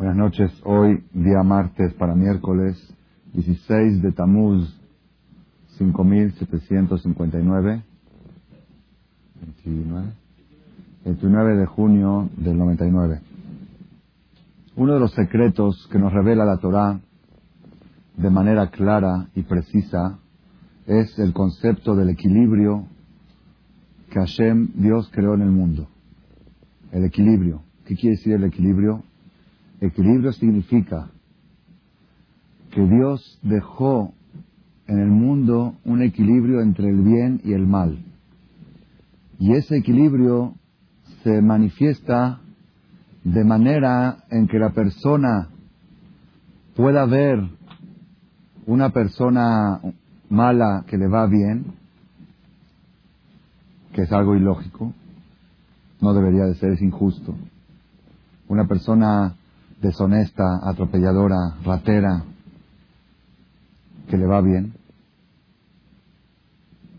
Buenas noches. Hoy, día martes para miércoles, 16 de Tamuz, 5759. 29. 29 de junio del 99. Uno de los secretos que nos revela la Torá de manera clara y precisa es el concepto del equilibrio que Hashem, Dios, creó en el mundo. El equilibrio. ¿Qué quiere decir el equilibrio? Equilibrio significa que Dios dejó en el mundo un equilibrio entre el bien y el mal. Y ese equilibrio se manifiesta de manera en que la persona pueda ver una persona mala que le va bien, que es algo ilógico, no debería de ser, es injusto. Una persona deshonesta, atropelladora, ratera, que le va bien.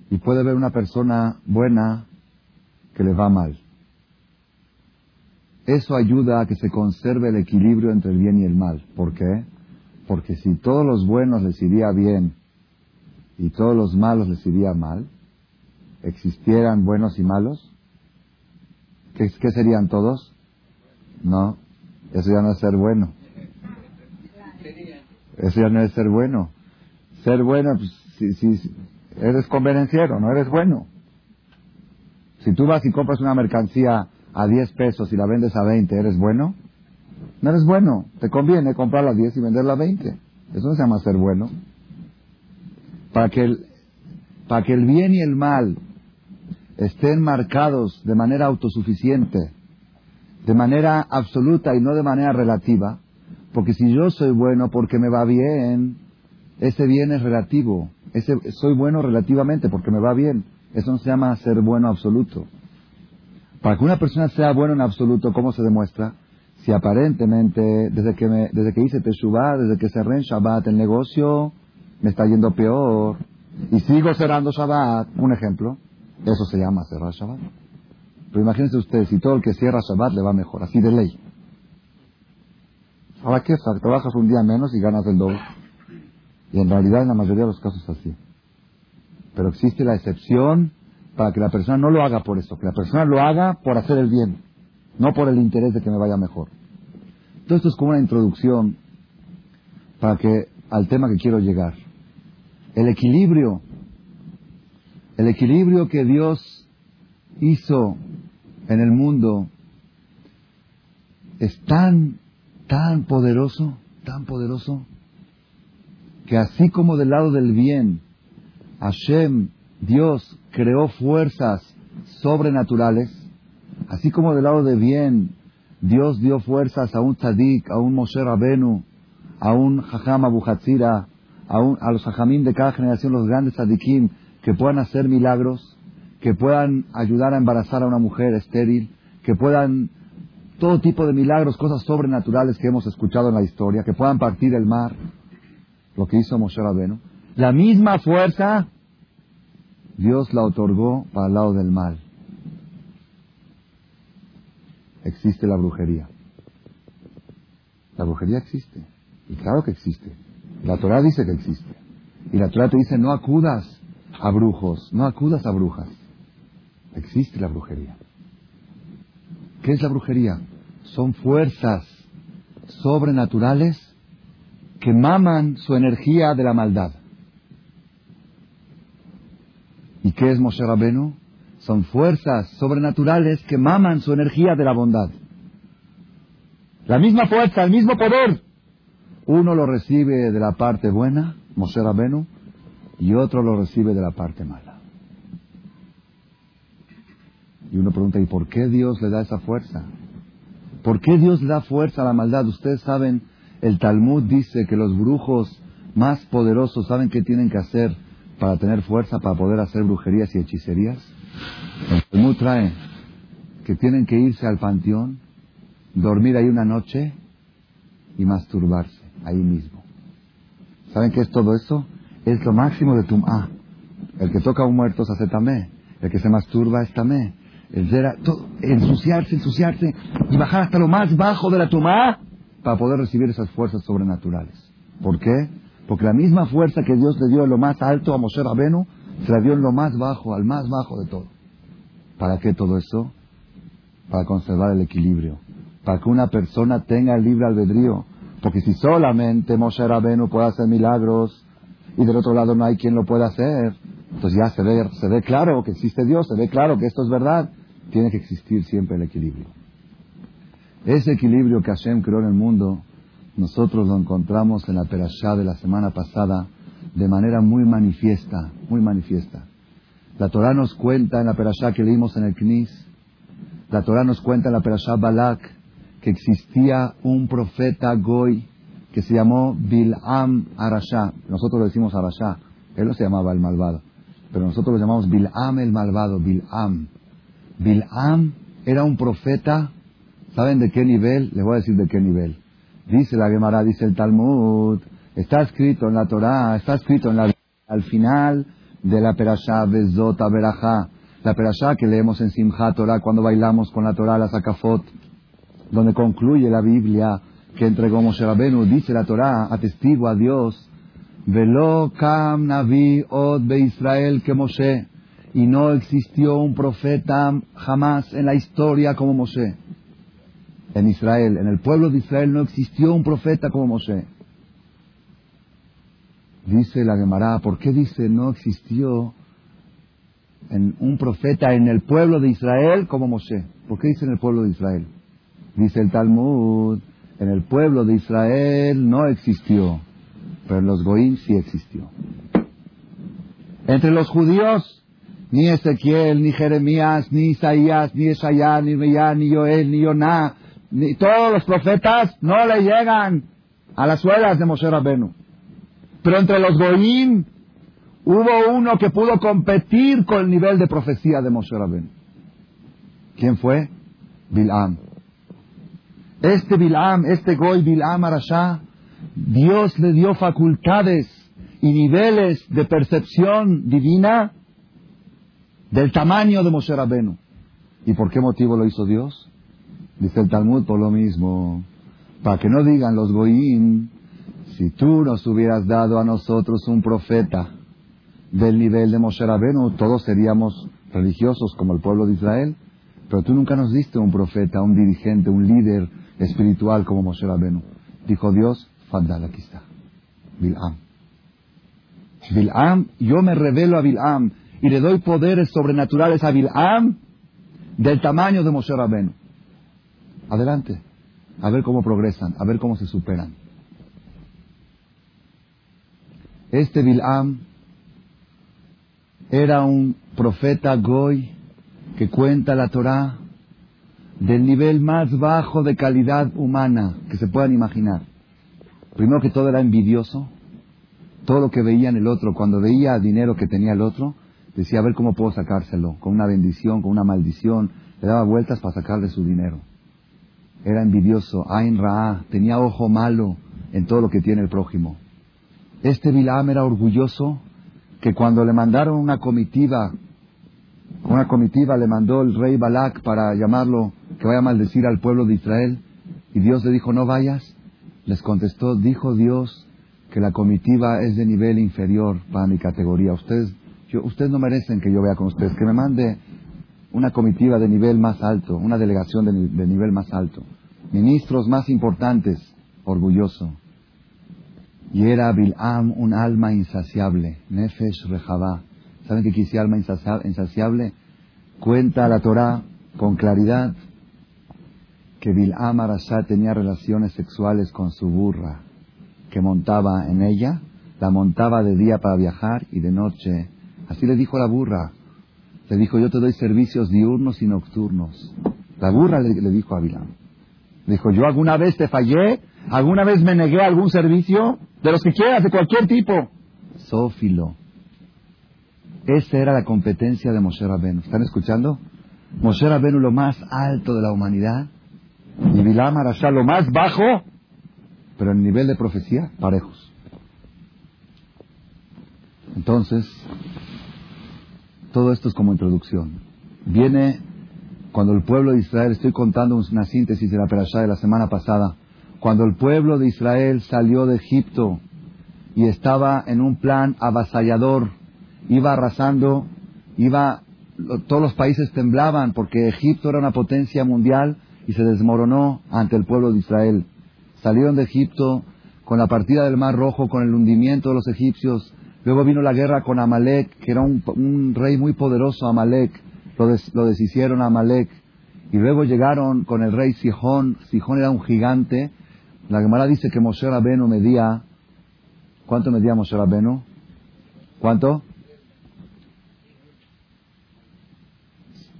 Y puede ver una persona buena que le va mal. Eso ayuda a que se conserve el equilibrio entre el bien y el mal. ¿Por qué? Porque si todos los buenos les iría bien y todos los malos les iría mal, existieran buenos y malos, ¿qué, qué serían todos? No, eso ya no es ser bueno. Eso ya no es ser bueno. Ser bueno, pues, si, si, eres convenenciero, no eres bueno. Si tú vas y compras una mercancía a 10 pesos y la vendes a 20, ¿eres bueno? No eres bueno. Te conviene comprarla a 10 y venderla a 20. Eso no se llama ser bueno. Para que el, para que el bien y el mal estén marcados de manera autosuficiente, de manera absoluta y no de manera relativa, porque si yo soy bueno porque me va bien, ese bien es relativo. Ese, soy bueno relativamente porque me va bien. Eso no se llama ser bueno absoluto. Para que una persona sea bueno en absoluto, ¿cómo se demuestra? Si aparentemente, desde que, me, desde que hice Teshuvah, desde que cerré en Shabbat el negocio, me está yendo peor, y sigo cerrando Shabbat, un ejemplo, eso se llama cerrar Shabbat. Pero imagínense ustedes, si todo el que cierra Shabbat le va mejor, así de ley. Ahora, ¿qué? Trabajas un día menos y ganas el doble. Y en realidad, en la mayoría de los casos es así. Pero existe la excepción para que la persona no lo haga por eso, que la persona lo haga por hacer el bien, no por el interés de que me vaya mejor. Todo esto es como una introducción para que al tema que quiero llegar. El equilibrio, el equilibrio que Dios hizo en el mundo es tan, tan poderoso, tan poderoso, que así como del lado del bien, Hashem, Dios, creó fuerzas sobrenaturales, así como del lado de bien, Dios dio fuerzas a un tzadik, a un Moshe Rabenu, a un Jajam Abu Hatzira, a, un, a los Jajamim de cada generación, los grandes tzadikim, que puedan hacer milagros, que puedan ayudar a embarazar a una mujer estéril, que puedan todo tipo de milagros, cosas sobrenaturales que hemos escuchado en la historia, que puedan partir el mar, lo que hizo Moshe Rabenu. La misma fuerza Dios la otorgó para el lado del mal. Existe la brujería. La brujería existe. Y claro que existe. La Torah dice que existe. Y la Torah te dice no acudas a brujos, no acudas a brujas. Existe la brujería. ¿Qué es la brujería? Son fuerzas sobrenaturales que maman su energía de la maldad. ¿Y qué es Moshe Rabenu? Son fuerzas sobrenaturales que maman su energía de la bondad. La misma fuerza, el mismo poder. Uno lo recibe de la parte buena, Moshe Rabenu, y otro lo recibe de la parte mala. Y uno pregunta, ¿y por qué Dios le da esa fuerza? ¿Por qué Dios le da fuerza a la maldad? Ustedes saben, el Talmud dice que los brujos más poderosos saben qué tienen que hacer para tener fuerza para poder hacer brujerías y hechicerías. El Talmud trae que tienen que irse al panteón, dormir ahí una noche y masturbarse ahí mismo. ¿Saben qué es todo eso? Es lo máximo de tumá. El que toca a un muerto se hace tamé. El que se masturba es tamé. El todo, ensuciarse, ensuciarse y bajar hasta lo más bajo de la tumá para poder recibir esas fuerzas sobrenaturales. ¿Por qué? Porque la misma fuerza que Dios le dio en lo más alto a Moshe Rabenu, se la dio en lo más bajo, al más bajo de todo. ¿Para qué todo eso? Para conservar el equilibrio. Para que una persona tenga el libre albedrío. Porque si solamente Moshe Rabenu puede hacer milagros y del otro lado no hay quien lo pueda hacer, entonces ya se ve, se ve claro que existe Dios, se ve claro que esto es verdad. Tiene que existir siempre el equilibrio. Ese equilibrio que Hashem creó en el mundo, nosotros lo encontramos en la perashá de la semana pasada de manera muy manifiesta, muy manifiesta. La Torah nos cuenta en la perashá que leímos en el Knis, la Torah nos cuenta en la perashá Balak que existía un profeta Goy que se llamó Bil'am Arashá. Nosotros lo decimos Arashá, él no se llamaba el malvado, pero nosotros lo llamamos Bil'am el malvado, Bil'am. Bil'am era un profeta, ¿saben de qué nivel? Les voy a decir de qué nivel. Dice la Gemara, dice el Talmud, está escrito en la Torah, está escrito en la al final de la Perashá Bezota Berajá, la Perashá que leemos en Simchat Torah cuando bailamos con la Torah, la Zakafot, donde concluye la Biblia que entregó Moshe Rabenu, dice la Torah, atestigua a Dios, Velo kam navi od be Israel que Moshe, y no existió un profeta jamás en la historia como Moshe. En Israel, en el pueblo de Israel no existió un profeta como Moshe. Dice la Gemara, ¿por qué dice no existió en un profeta en el pueblo de Israel como Moshe? ¿Por qué dice en el pueblo de Israel? Dice el Talmud, en el pueblo de Israel no existió, pero en los Goim sí existió. Entre los judíos, ni Ezequiel, ni Jeremías, ni Isaías, ni Esayá, ni Meyá, ni Joel, ni Yoná, ni todos los profetas no le llegan a las suelas de Moshe Rabenu. Pero entre los Goim hubo uno que pudo competir con el nivel de profecía de Moshe Rabenu. ¿Quién fue? Bilam. Este Bilam, este Goy Bilam Arashá, Dios le dio facultades y niveles de percepción divina del tamaño de Moshe Rabenu. ¿Y por qué motivo lo hizo Dios? Dice el Talmud por lo mismo. Para que no digan los Goyim, si tú nos hubieras dado a nosotros un profeta del nivel de Moshe Rabenu, todos seríamos religiosos como el pueblo de Israel. Pero tú nunca nos diste un profeta, un dirigente, un líder espiritual como Moshe Rabenu. Dijo Dios, Fadal, aquí está. Bil'am. Bil'am, yo me revelo a Bil'am y le doy poderes sobrenaturales a Bil'am del tamaño de Moshe Rabenu. Adelante. A ver cómo progresan, a ver cómo se superan. Este Bil'am era un profeta Goy que cuenta la Torah del nivel más bajo de calidad humana que se puedan imaginar. Primero que todo era envidioso. Todo lo que veía en el otro, cuando veía dinero que tenía el otro, decía a ver cómo puedo sacárselo, con una bendición, con una maldición. Le daba vueltas para sacarle su dinero. Era envidioso, Ain Ra, tenía ojo malo en todo lo que tiene el prójimo. Este Bilam era orgulloso que cuando le mandaron una comitiva, una comitiva le mandó el rey Balak para llamarlo, que vaya a maldecir al pueblo de Israel, y Dios le dijo, no vayas, les contestó, dijo Dios que la comitiva es de nivel inferior para mi categoría. Ustedes, yo, ustedes no merecen que yo vea con ustedes, que me mande una comitiva de nivel más alto, una delegación de, nivel más alto, ministros más importantes, orgulloso. Y era Bil'am un alma insaciable, Nefesh Rehabá. ¿Saben qué quisiera alma insaciable? Cuenta la Torah con claridad que Bil'am Arashá tenía relaciones sexuales con su burra, que montaba en ella, la montaba de día para viajar y de noche. Así le dijo la burra. Le dijo, yo te doy servicios diurnos y nocturnos. La burra le, dijo a Bil'am. Dijo, yo alguna vez te fallé, alguna vez me negué a algún servicio, de los que quieras, de cualquier tipo. Sófilo. Esa era la competencia de Moshe Rabenu. ¿Están escuchando? Moshe Rabenu lo más alto de la humanidad y Bilam Arashá lo más bajo, pero en nivel de profecía, parejos. Entonces, todo esto es como introducción. Viene cuando el pueblo de Israel, estoy contando una síntesis de la perashá de la semana pasada, Cuando el pueblo de Israel salió de Egipto y estaba en un plan avasallador, iba arrasando, iba, todos los países temblaban porque Egipto era una potencia mundial y se desmoronó ante el pueblo de Israel. Salieron de Egipto con la partida del Mar Rojo, con el hundimiento de los egipcios. Luego vino la guerra con Amalek, que era un, rey muy poderoso, Amalek. Lo, lo deshicieron a Amalek. Y luego llegaron con el rey Sijón. Sijón era un gigante. La Gemara dice que Moshe Rabenu medía. ¿Cuánto medía Moshe Rabenu? ¿Cuánto?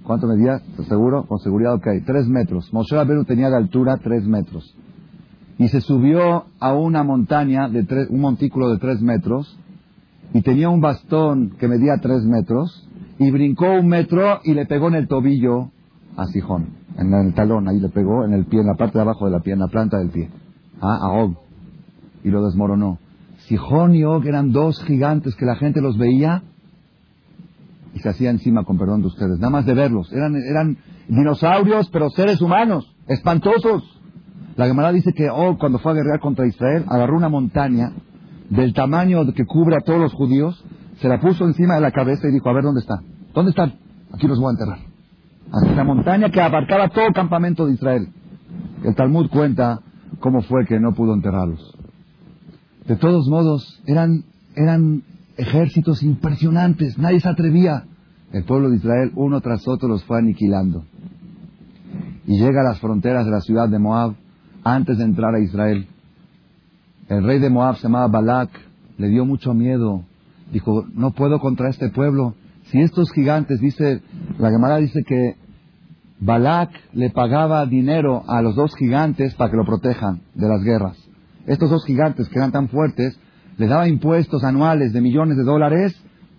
¿Cuánto medía? ¿Seguro? Con seguridad, ok. Tres metros. Moshe Rabenu tenía de altura tres metros. Y se subió a una montaña, de tres, un montículo de tres metros, y tenía un bastón que medía tres metros, y brincó un metro y le pegó en el tobillo a Sijón, en el talón, ahí le pegó en el pie, en la parte de abajo de la pie, en la planta del pie, ah, a Og, y lo desmoronó. Sijón y Og eran dos gigantes que la gente los veía y se hacía encima, con perdón de ustedes, nada más de verlos. Eran, eran dinosaurios, pero seres humanos, espantosos. La Gemara dice que Og, cuando fue a guerrear contra Israel, agarró una montaña del tamaño que cubre a todos los judíos, se la puso encima de la cabeza y dijo, a ver, ¿dónde está? ¿Dónde están? Aquí los voy a enterrar. Hasta la montaña que abarcaba todo el campamento de Israel. El Talmud cuenta cómo fue que no pudo enterrarlos. De todos modos, eran, eran ejércitos impresionantes, nadie se atrevía. El pueblo de Israel, uno tras otro, los fue aniquilando. Y llega a las fronteras de la ciudad de Moab antes de entrar a Israel. El rey de Moab se llamaba Balak, le dio mucho miedo. Dijo, no puedo contra este pueblo. Si estos gigantes, dice, la llamada dice que Balak le pagaba dinero a los dos gigantes para que lo protejan de las guerras. Estos dos gigantes que eran tan fuertes, les daba impuestos anuales de millones de dólares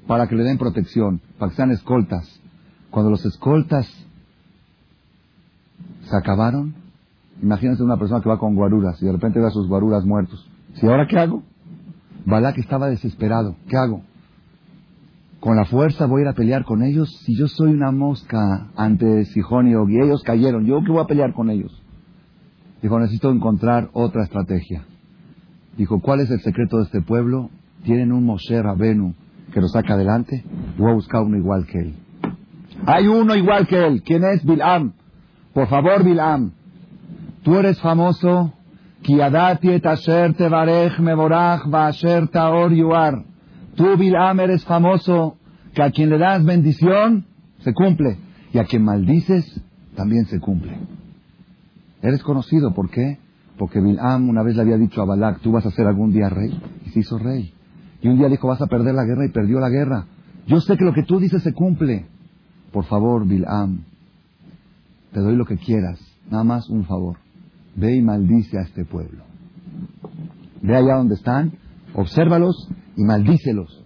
para que le den protección, para que sean escoltas. Cuando los escoltas se acabaron, imagínense una persona que va con guaruras y de repente ve a sus guaruras muertos. ¿Si ahora qué hago? Balak estaba desesperado. ¿Qué hago? ¿Con la fuerza voy a ir a pelear con ellos? Si yo soy una mosca ante Sijón y y ellos cayeron, ¿yo qué voy a pelear con ellos? Dijo, necesito encontrar otra estrategia. Dijo, ¿cuál es el secreto de este pueblo? Tienen un Moshe Rabenu que lo saca adelante. Voy a buscar uno igual que él. Hay uno igual que él. ¿Quién es? Bilam. Por favor, Bilam. Tú eres famoso. Taor yuar. Tú, Bilam, eres famoso. Que a quien le das bendición, se cumple. Y a quien maldices, también se cumple. Eres conocido. ¿Por qué? Porque Bilam una vez le había dicho a Balak, tú vas a ser algún día rey. Y se hizo rey. Y un día dijo, vas a perder la guerra y perdió la guerra. Yo sé que lo que tú dices se cumple. Por favor, Bilam, te doy lo que quieras. Nada más un favor. Ve y maldice a este pueblo. Ve allá donde están, obsérvalos y maldícelos.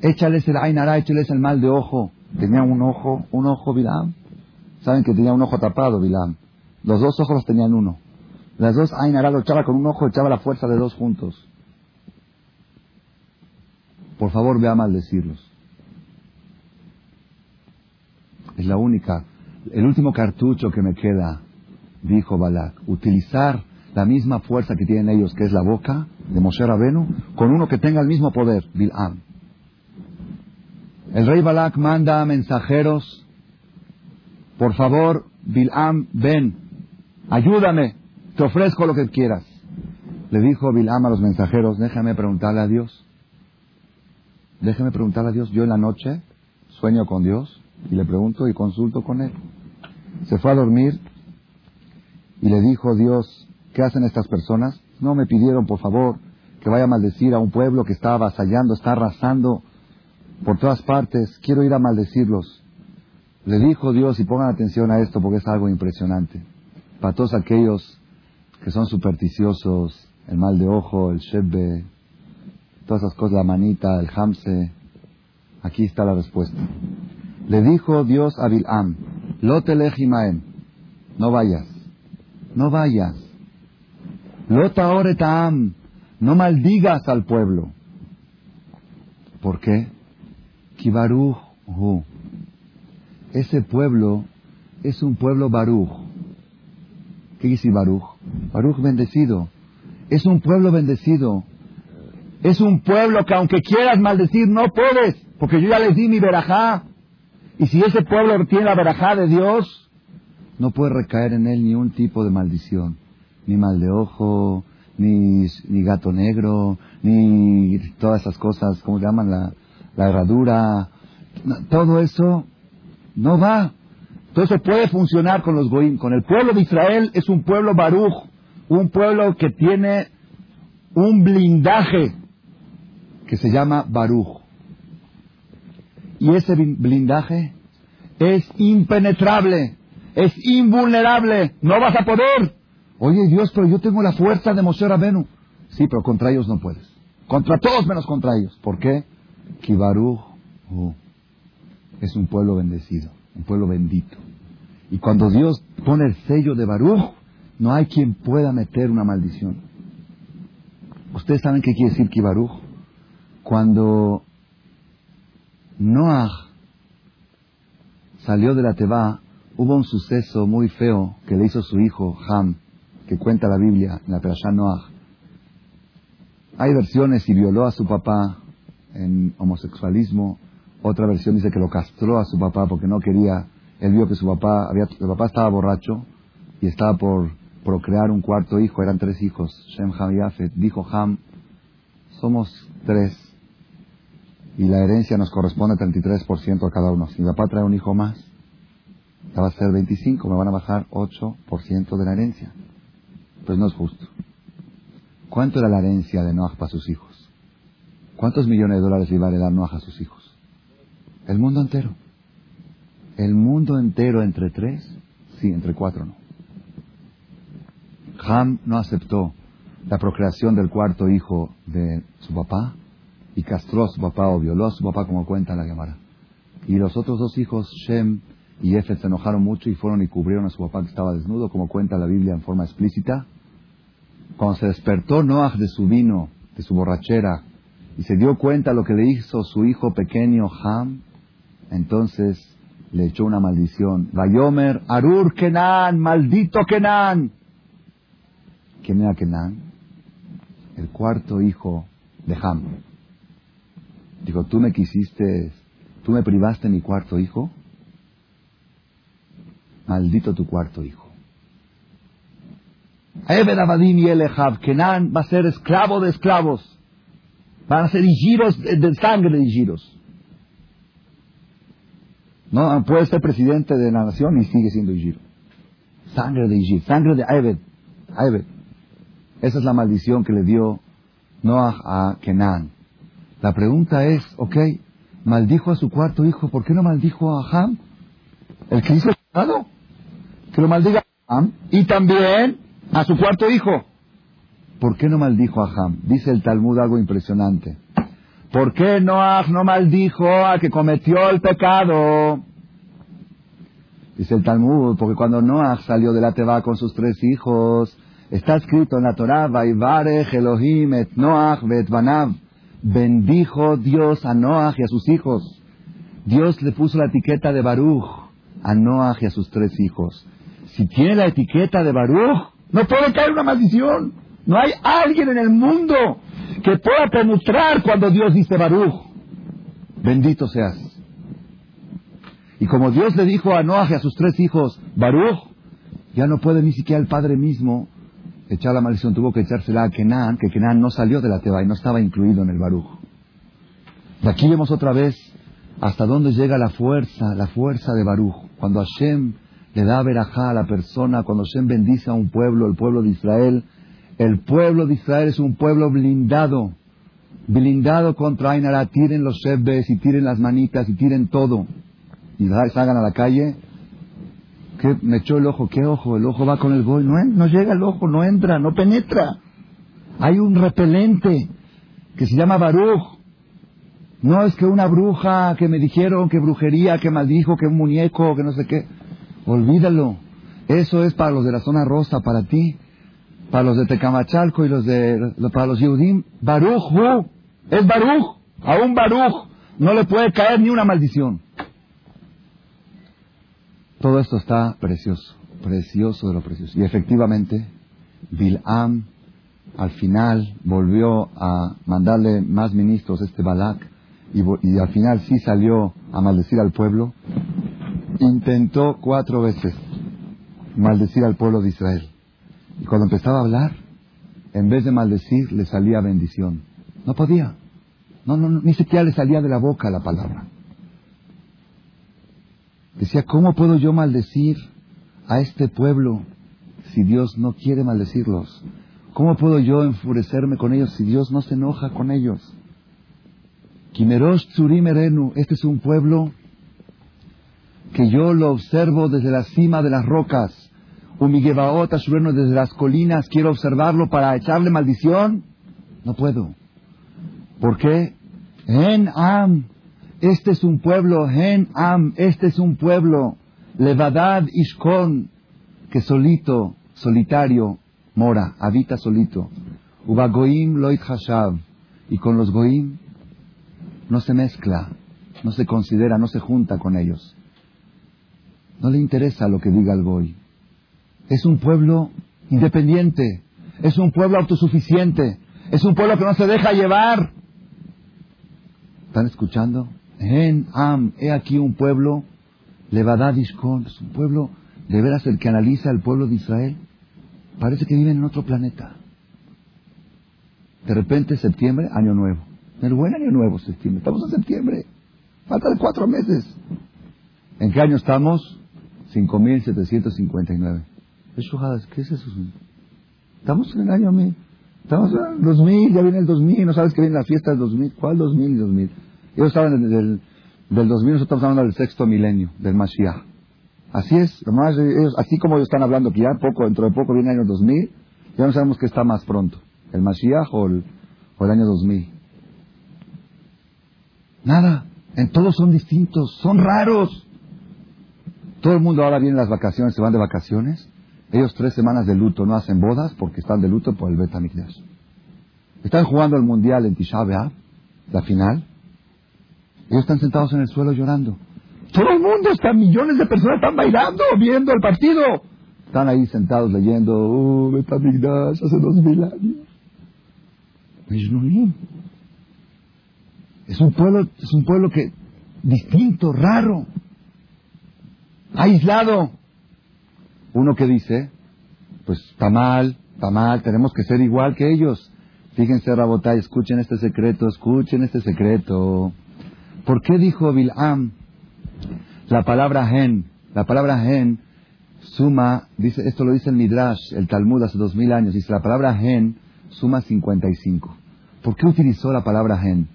Échales el Ainara, échales el mal de ojo. Tenía un ojo, un ojo Bilam. Saben que tenía un ojo tapado Bilam. Los dos ojos los tenían uno. Las dos Ainara lo echaba con un ojo, echaba la fuerza de dos juntos. Por favor, ve a maldecirlos. Es la única, el último cartucho que me queda, dijo Balak, utilizar la misma fuerza que tienen ellos, que es la boca de Moshe Rabenu, con uno que tenga el mismo poder, Bilam. El rey Balak manda mensajeros, por favor, Bilam, ven, ayúdame, te ofrezco lo que quieras. Le dijo Bilam a los mensajeros, déjame preguntarle a Dios. Déjame preguntarle a Dios. Yo en la noche sueño con Dios y le pregunto y consulto con Él. Se fue a dormir y le dijo Dios, ¿qué hacen estas personas? No me pidieron, por favor, que vaya a maldecir a un pueblo que está avasallando, está arrasando por todas partes. Quiero ir a maldecirlos. Le dijo Dios, y pongan atención a esto porque es algo impresionante. Para todos aquellos que son supersticiosos, el mal de ojo, el shebbe, todas esas cosas, la manita, el hamse. Aquí está la respuesta. Le dijo Dios a Bilam, lo no vayas, no vayas. Lo taam, no maldigas al pueblo. ¿Por qué? Kibaruj Ese pueblo es un pueblo baruj. ¿Qué dice Baruch? Baruch bendecido. Es un pueblo bendecido. Es un pueblo que aunque quieras maldecir, no puedes, porque yo ya les di mi verajá. Y si ese pueblo tiene la verajá de Dios, no puede recaer en él ni un tipo de maldición. Ni mal de ojo, ni, gato negro, ni todas esas cosas, ¿cómo llaman? La, herradura. Todo eso no va. Entonces puede funcionar con los goim. Con el pueblo de Israel es un pueblo baruch, un pueblo que tiene un blindaje que se llama baruch. Y ese blindaje es impenetrable, es invulnerable, no vas a poder. Oye Dios, pero yo tengo la fuerza de Moshe Rabenu. Sí, pero contra ellos no puedes. Contra todos menos contra ellos. ¿Por qué? Kibaruch uh, es un pueblo bendecido, un pueblo bendito. Y cuando Dios pone el sello de Baruch, no hay quien pueda meter una maldición. ¿Ustedes saben qué quiere decir Kibaruch? Cuando Noah salió de la Teba, hubo un suceso muy feo que le hizo su hijo Ham, que cuenta la Biblia en la Perashá Noah. Hay versiones si violó a su papá en homosexualismo, otra versión dice que lo castró a su papá porque no quería, él vio que su papá, había, papá estaba borracho y estaba por procrear un cuarto hijo, eran tres hijos, Shem, Ham y Afet. Dijo Ham, somos tres y la herencia nos corresponde 33% a cada uno. Si mi papá trae un hijo más, va a ser 25, me van a bajar 8% de la herencia. Pues no es justo. ¿Cuánto era la herencia de Noah para sus hijos? ¿Cuántos millones de dólares iba a dar Noah a sus hijos? El mundo entero. El mundo entero entre tres, sí, entre cuatro no. Ham no aceptó la procreación del cuarto hijo de su papá y castró a su papá o violó a su papá como cuenta la Gemara. Y los otros dos hijos, Shem y Efet, se enojaron mucho y fueron y cubrieron a su papá que estaba desnudo, como cuenta la Biblia en forma explícita. Cuando se despertó Noah de su vino, de su borrachera, y se dio cuenta lo que le hizo su hijo pequeño Ham, entonces le echó una maldición. Vayomer, Arur Kenan, maldito Kenan. ¿Quién era Kenan? El cuarto hijo de Ham. Dijo, tú me quisiste, tú me privaste mi cuarto hijo. Maldito tu cuarto hijo. Ebed Abadim y Elehab, Kenan va a ser esclavo de esclavos. Van a ser giros de, sangre de giros. No puede ser presidente de la nación y sigue siendo giro. Sangre de Igir, sangre de Ebed. Esa es la maldición que le dio Noah a Kenan. La pregunta es, ok, maldijo a su cuarto hijo, ¿por qué no maldijo a Ham? El que hizo el pecado. Que lo maldiga a Ham. Y también a su cuarto hijo. ¿Por qué no maldijo a Ham? Dice el Talmud algo impresionante. ¿Por qué Noah no maldijo al que cometió el pecado? Dice el Talmud, porque cuando Noah salió de la Teba con sus tres hijos, está escrito en la Torah, Vaivarech Elohim et Noach bet. Bendijo Dios a Noah y a sus hijos. Dios le puso la etiqueta de Baruch a Noah y a sus tres hijos. Si tiene la etiqueta de Baruch, no puede caer una maldición. No hay alguien en el mundo que pueda penetrar cuando Dios dice Baruch. Bendito seas. Y como Dios le dijo a Noah a sus tres hijos, Baruch, ya no puede ni siquiera el padre mismo echar la maldición. Tuvo que echársela a Kenan, que Kenan no salió de la Teba y no estaba incluido en el Baruch. Y aquí vemos otra vez hasta dónde llega la fuerza, la fuerza de Baruch. Cuando Hashem le da verajá a la persona, cuando Hashem bendice a un pueblo, el pueblo de Israel, el pueblo de Israel es un pueblo blindado, blindado contra Ainara, tiren los shebes y tiren las manitas y tiren todo. Y salgan a la calle, que me echó el ojo, ¿qué ojo? El ojo va con el goy, no, no llega el ojo, no entra, no penetra. Hay un repelente que se llama Baruch. No es que una bruja que me dijeron que brujería, que maldijo, que un muñeco, que no sé qué. Olvídalo. Eso es para los de la zona rosa, para ti. Para los de Tecamachalco y los de, para los Yehudim. Baruch, es Baruch. A un Baruch no le puede caer ni una maldición. Todo esto está precioso, precioso de lo precioso. Y efectivamente, Bilam al final volvió a mandarle más ministros este Balak y, y al final sí salió a maldecir al pueblo, intentó cuatro veces maldecir al pueblo de Israel. Y cuando empezaba a hablar, en vez de maldecir, le salía bendición. No podía. No, no, ni siquiera le salía de la boca la palabra. Decía, ¿cómo puedo yo maldecir a este pueblo si Dios no quiere maldecirlos? ¿Cómo puedo yo enfurecerme con ellos si Dios no se enoja con ellos? Kimerosh Tzurim Erenu, este es un pueblo que yo lo observo desde la cima de las rocas. Umigebaot Ashurenu desde las colinas, quiero observarlo para echarle maldición. No puedo. ¿Por qué? En Am, este es un pueblo, En Am, este es un pueblo, Levadad Ishkon, que solito, solitario, mora, habita solito. Ubagoim Loit Hashav, y con los Goim no se mezcla, no se considera, no se junta con ellos. No le interesa lo que diga el Goy. Es un pueblo independiente, es un pueblo autosuficiente, es un pueblo que no se deja llevar. ¿Están escuchando? En Am, he aquí un pueblo, Levadadishkon, es un pueblo, de veras el que analiza el pueblo de Israel, parece que viven en otro planeta. De repente, septiembre, año nuevo. El buen año nuevo, septiembre. Estamos en septiembre. Faltan cuatro meses. ¿En qué año estamos? 5.759. ¿Qué es eso? Estamos en el año 1000. Estamos en el 2000, ya viene el 2000. No sabes que viene la fiesta del 2000. ¿Cuál 2000 y 2000? Ellos estaban del, del, del 2000, nosotros estamos hablando del sexto milenio, del Mashiach. Así es, ellos, así como ellos están hablando que ya poco, dentro de poco viene el año 2000, ya no sabemos qué está más pronto, el Mashiach o el, o el año 2000. Nada. En todos son distintos, son raros. Todo el mundo ahora viene las vacaciones, se van de vacaciones. Ellos tres semanas de luto no hacen bodas porque están de luto por el Betamikdash. Están jugando el mundial en Tisha la final. Ellos están sentados en el suelo llorando. Todo el mundo está, millones de personas están bailando, viendo el partido. Están ahí sentados leyendo, oh, Betamikdash, hace dos mil años. Es un pueblo, es un pueblo que distinto, raro, aislado. Uno que dice, pues está mal, está mal, tenemos que ser igual que ellos. Fíjense, Rabotay, escuchen este secreto, escuchen este secreto. ¿Por qué dijo Bilam la palabra gen? La palabra gen suma, dice, esto lo dice el Midrash, el Talmud hace dos mil años, dice la palabra gen suma 55. ¿Por qué utilizó la palabra gen?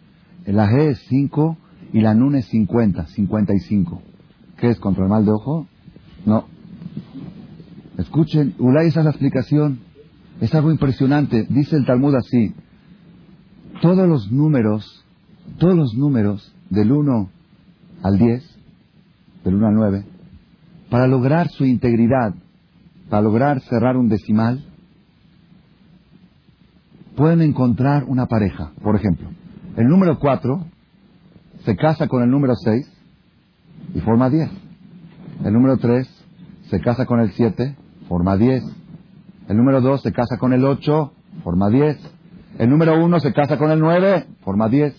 La G es 5 y la Nun es 50, 55. ¿Qué es contra el mal de ojo? No. Escuchen, Ulay, esa es la explicación. Es algo impresionante. Dice el Talmud así. Todos los números, todos los números del 1 al 10, del 1 al 9, para lograr su integridad, para lograr cerrar un decimal, pueden encontrar una pareja. Por ejemplo, el número 4 se casa con el número 6 y forma 10. El número 3 se casa con el 7, forma 10. El número 2 se casa con el 8, forma 10. El número 1 se casa con el 9, forma 10.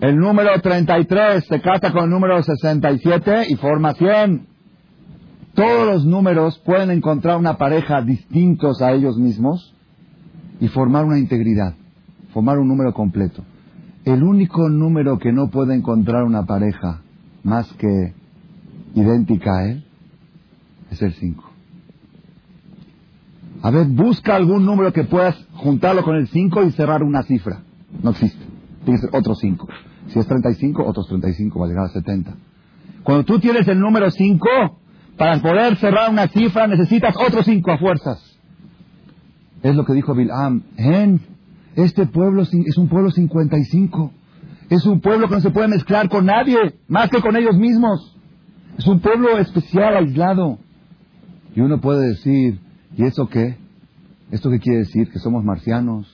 El número 33 se casa con el número 67 y forma 100. Todos los números pueden encontrar una pareja distintos a ellos mismos y formar una integridad, formar un número completo. El único número que no puede encontrar una pareja más que idéntica a él es el 5. A ver, busca algún número que puedas juntarlo con el 5 y cerrar una cifra. No existe. Tiene otro 5. Si es 35, otros 35 va a llegar a 70. Cuando tú tienes el número 5, para poder cerrar una cifra necesitas otro 5 a fuerzas. Es lo que dijo Bilam. En este pueblo es un pueblo 55. Es un pueblo que no se puede mezclar con nadie, más que con ellos mismos. Es un pueblo especial, aislado. Y uno puede decir, ¿y eso qué? ¿Esto qué quiere decir? ¿Que somos marcianos?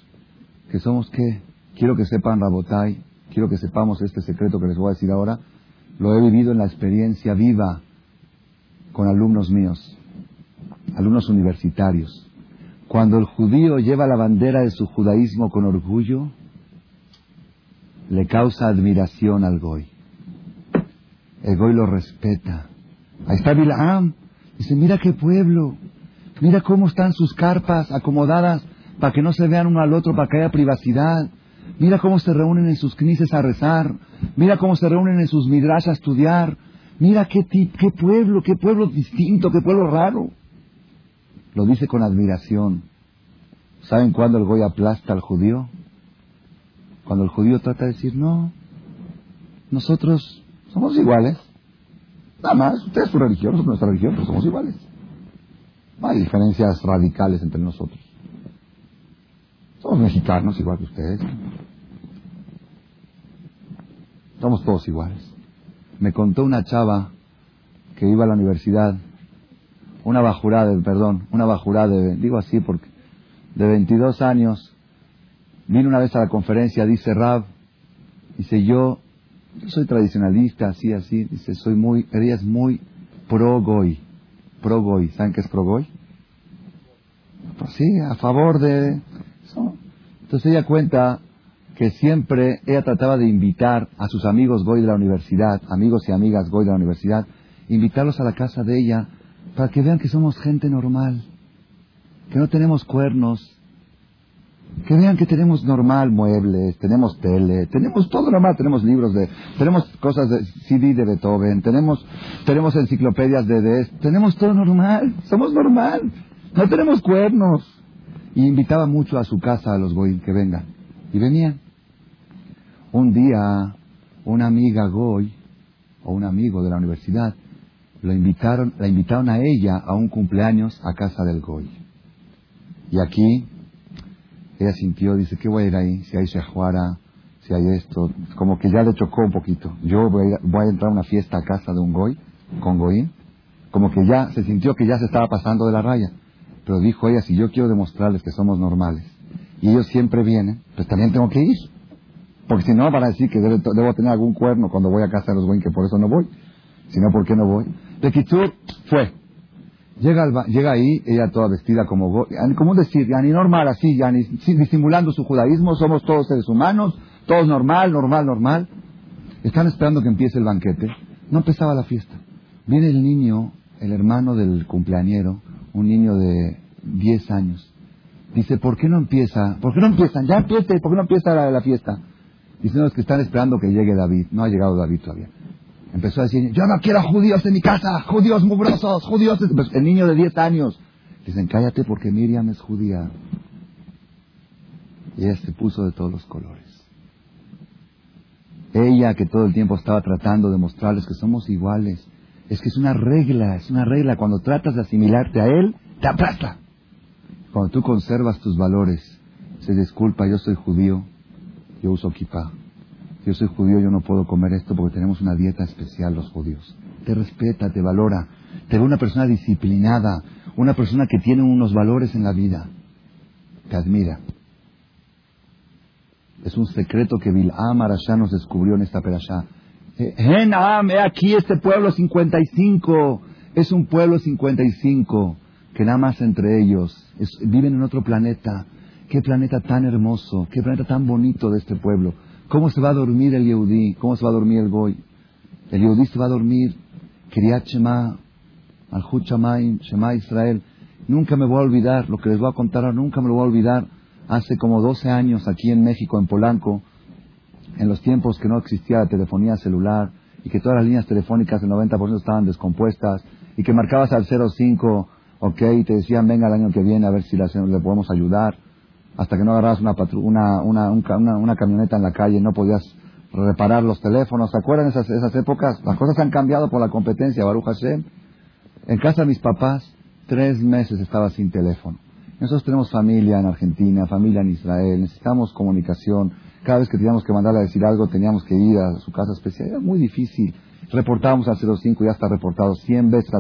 ¿Que somos qué? Quiero que sepan, Rabotai, quiero que sepamos este secreto que les voy a decir ahora. Lo he vivido en la experiencia viva con alumnos míos, alumnos universitarios. Cuando el judío lleva la bandera de su judaísmo con orgullo, le causa admiración al goy. El goy lo respeta. Ahí está Bilaam. Dice, mira qué pueblo. Mira cómo están sus carpas acomodadas para que no se vean uno al otro, para que haya privacidad. Mira cómo se reúnen en sus knises a rezar. Mira cómo se reúnen en sus midrash a estudiar. Mira qué, qué pueblo, qué pueblo distinto, qué pueblo raro. Lo dice con admiración. ¿Saben cuándo el Goy aplasta al judío? Cuando el judío trata de decir, no, nosotros somos iguales. Nada más, ustedes su religión, nosotros nuestra religión, pero somos iguales. No hay diferencias radicales entre nosotros. Somos mexicanos igual que ustedes. Somos todos iguales. Me contó una chava que iba a la universidad, una bajurá de, perdón, una bajurá de, digo así porque, de 22 años, vino una vez a la conferencia, dice Rab, dice yo, yo soy tradicionalista, así, así, dice, soy muy, ella es muy pro-goy, pro-goy, ¿saben qué es pro-goy? Pues sí, a favor de entonces ella cuenta que siempre ella trataba de invitar a sus amigos Goy de la universidad, amigos y amigas Goy de la universidad, invitarlos a la casa de ella para que vean que somos gente normal, que no tenemos cuernos, que vean que tenemos normal muebles, tenemos tele, tenemos todo normal, tenemos libros de, tenemos cosas de CD de Beethoven, tenemos, tenemos enciclopedias de, de, tenemos todo normal, somos normal, no tenemos cuernos. Y invitaba mucho a su casa a los Goy que vengan. Y venían. Un día, una amiga Goy, o un amigo de la universidad, lo invitaron, la invitaron a ella a un cumpleaños a casa del Goy. Y aquí, ella sintió, dice, ¿qué voy a ir ahí? Si hay Shehuara, si hay esto, como que ya le chocó un poquito. Yo voy a, voy a entrar a una fiesta a casa de un Goy, con Goín, como que ya se sintió que ya se estaba pasando de la raya. Pero dijo ella, si yo quiero demostrarles que somos normales y ellos siempre vienen, pues también tengo que ir. Porque si no, van a decir que debo, tener algún cuerno cuando voy a casa de los buenos, que por eso no voy. Si no, ¿por qué no voy? De Kitsur fue. Llega, llega ahí, ella toda vestida como, como decir, ya ni normal, así, ya ni disimulando su judaísmo, somos todos seres humanos, todos normal, normal, normal. Están esperando que empiece el banquete. No empezaba la fiesta. Viene el niño, el hermano del cumpleañero, un niño de 10 años. Dice, ¿por qué no empieza? ¿Por qué no empiezan? Ya empiece, ¿por qué no empieza la, fiesta? Dicen los que están esperando que llegue David. No ha llegado David todavía. Empezó a decir, yo no quiero judíos en mi casa, judíos mugrosos, judíos... Pues, el niño de 10 años. Dicen, cállate porque Miriam es judía. Y ella se puso de todos los colores. Ella que todo el tiempo estaba tratando de mostrarles que somos iguales, es que es una regla, es una regla. Cuando tratas de asimilarte a Él, te aplasta. Cuando tú conservas tus valores, se disculpa, yo soy judío, yo uso kippah. Yo soy judío, yo no puedo comer esto porque tenemos una dieta especial los judíos. Te respeta, te valora, te ve una persona disciplinada, una persona que tiene unos valores en la vida. Te admira. Es un secreto que Bil'am Arashá nos descubrió en esta perashá. Genam, he aquí este pueblo 55. Es un pueblo 55 que nada más entre ellos viven en otro planeta. Qué planeta tan hermoso, qué planeta tan bonito de este pueblo. ¿Cómo se va a dormir el Yehudí? ¿Cómo se va a dormir el Goy? El Yehudí se va a dormir. Kriyat Shema, Alhut Shema Israel. Nunca me voy a olvidar, lo que les voy a contar ahora, nunca me lo voy a olvidar. Hace como 12 años aquí en México, en Polanco, en los tiempos que no existía la telefonía celular y que todas las líneas telefónicas del 90% estaban descompuestas y que marcabas al 05, ok, y te decían venga el año que viene a ver si le podemos ayudar, hasta que no agarrabas una, una, camioneta en la calle, no podías reparar los teléfonos. ¿Se acuerdan esas, esas épocas? Las cosas han cambiado por la competencia, Baruch Hashem. En casa de mis papás, tres meses estaba sin teléfono. Nosotros tenemos familia en Argentina, familia en Israel, necesitamos comunicación. Cada vez que teníamos que mandarle a decir algo, teníamos que ir a su casa especial. Era muy difícil. Reportábamos al 05 y ya está reportado 100 veces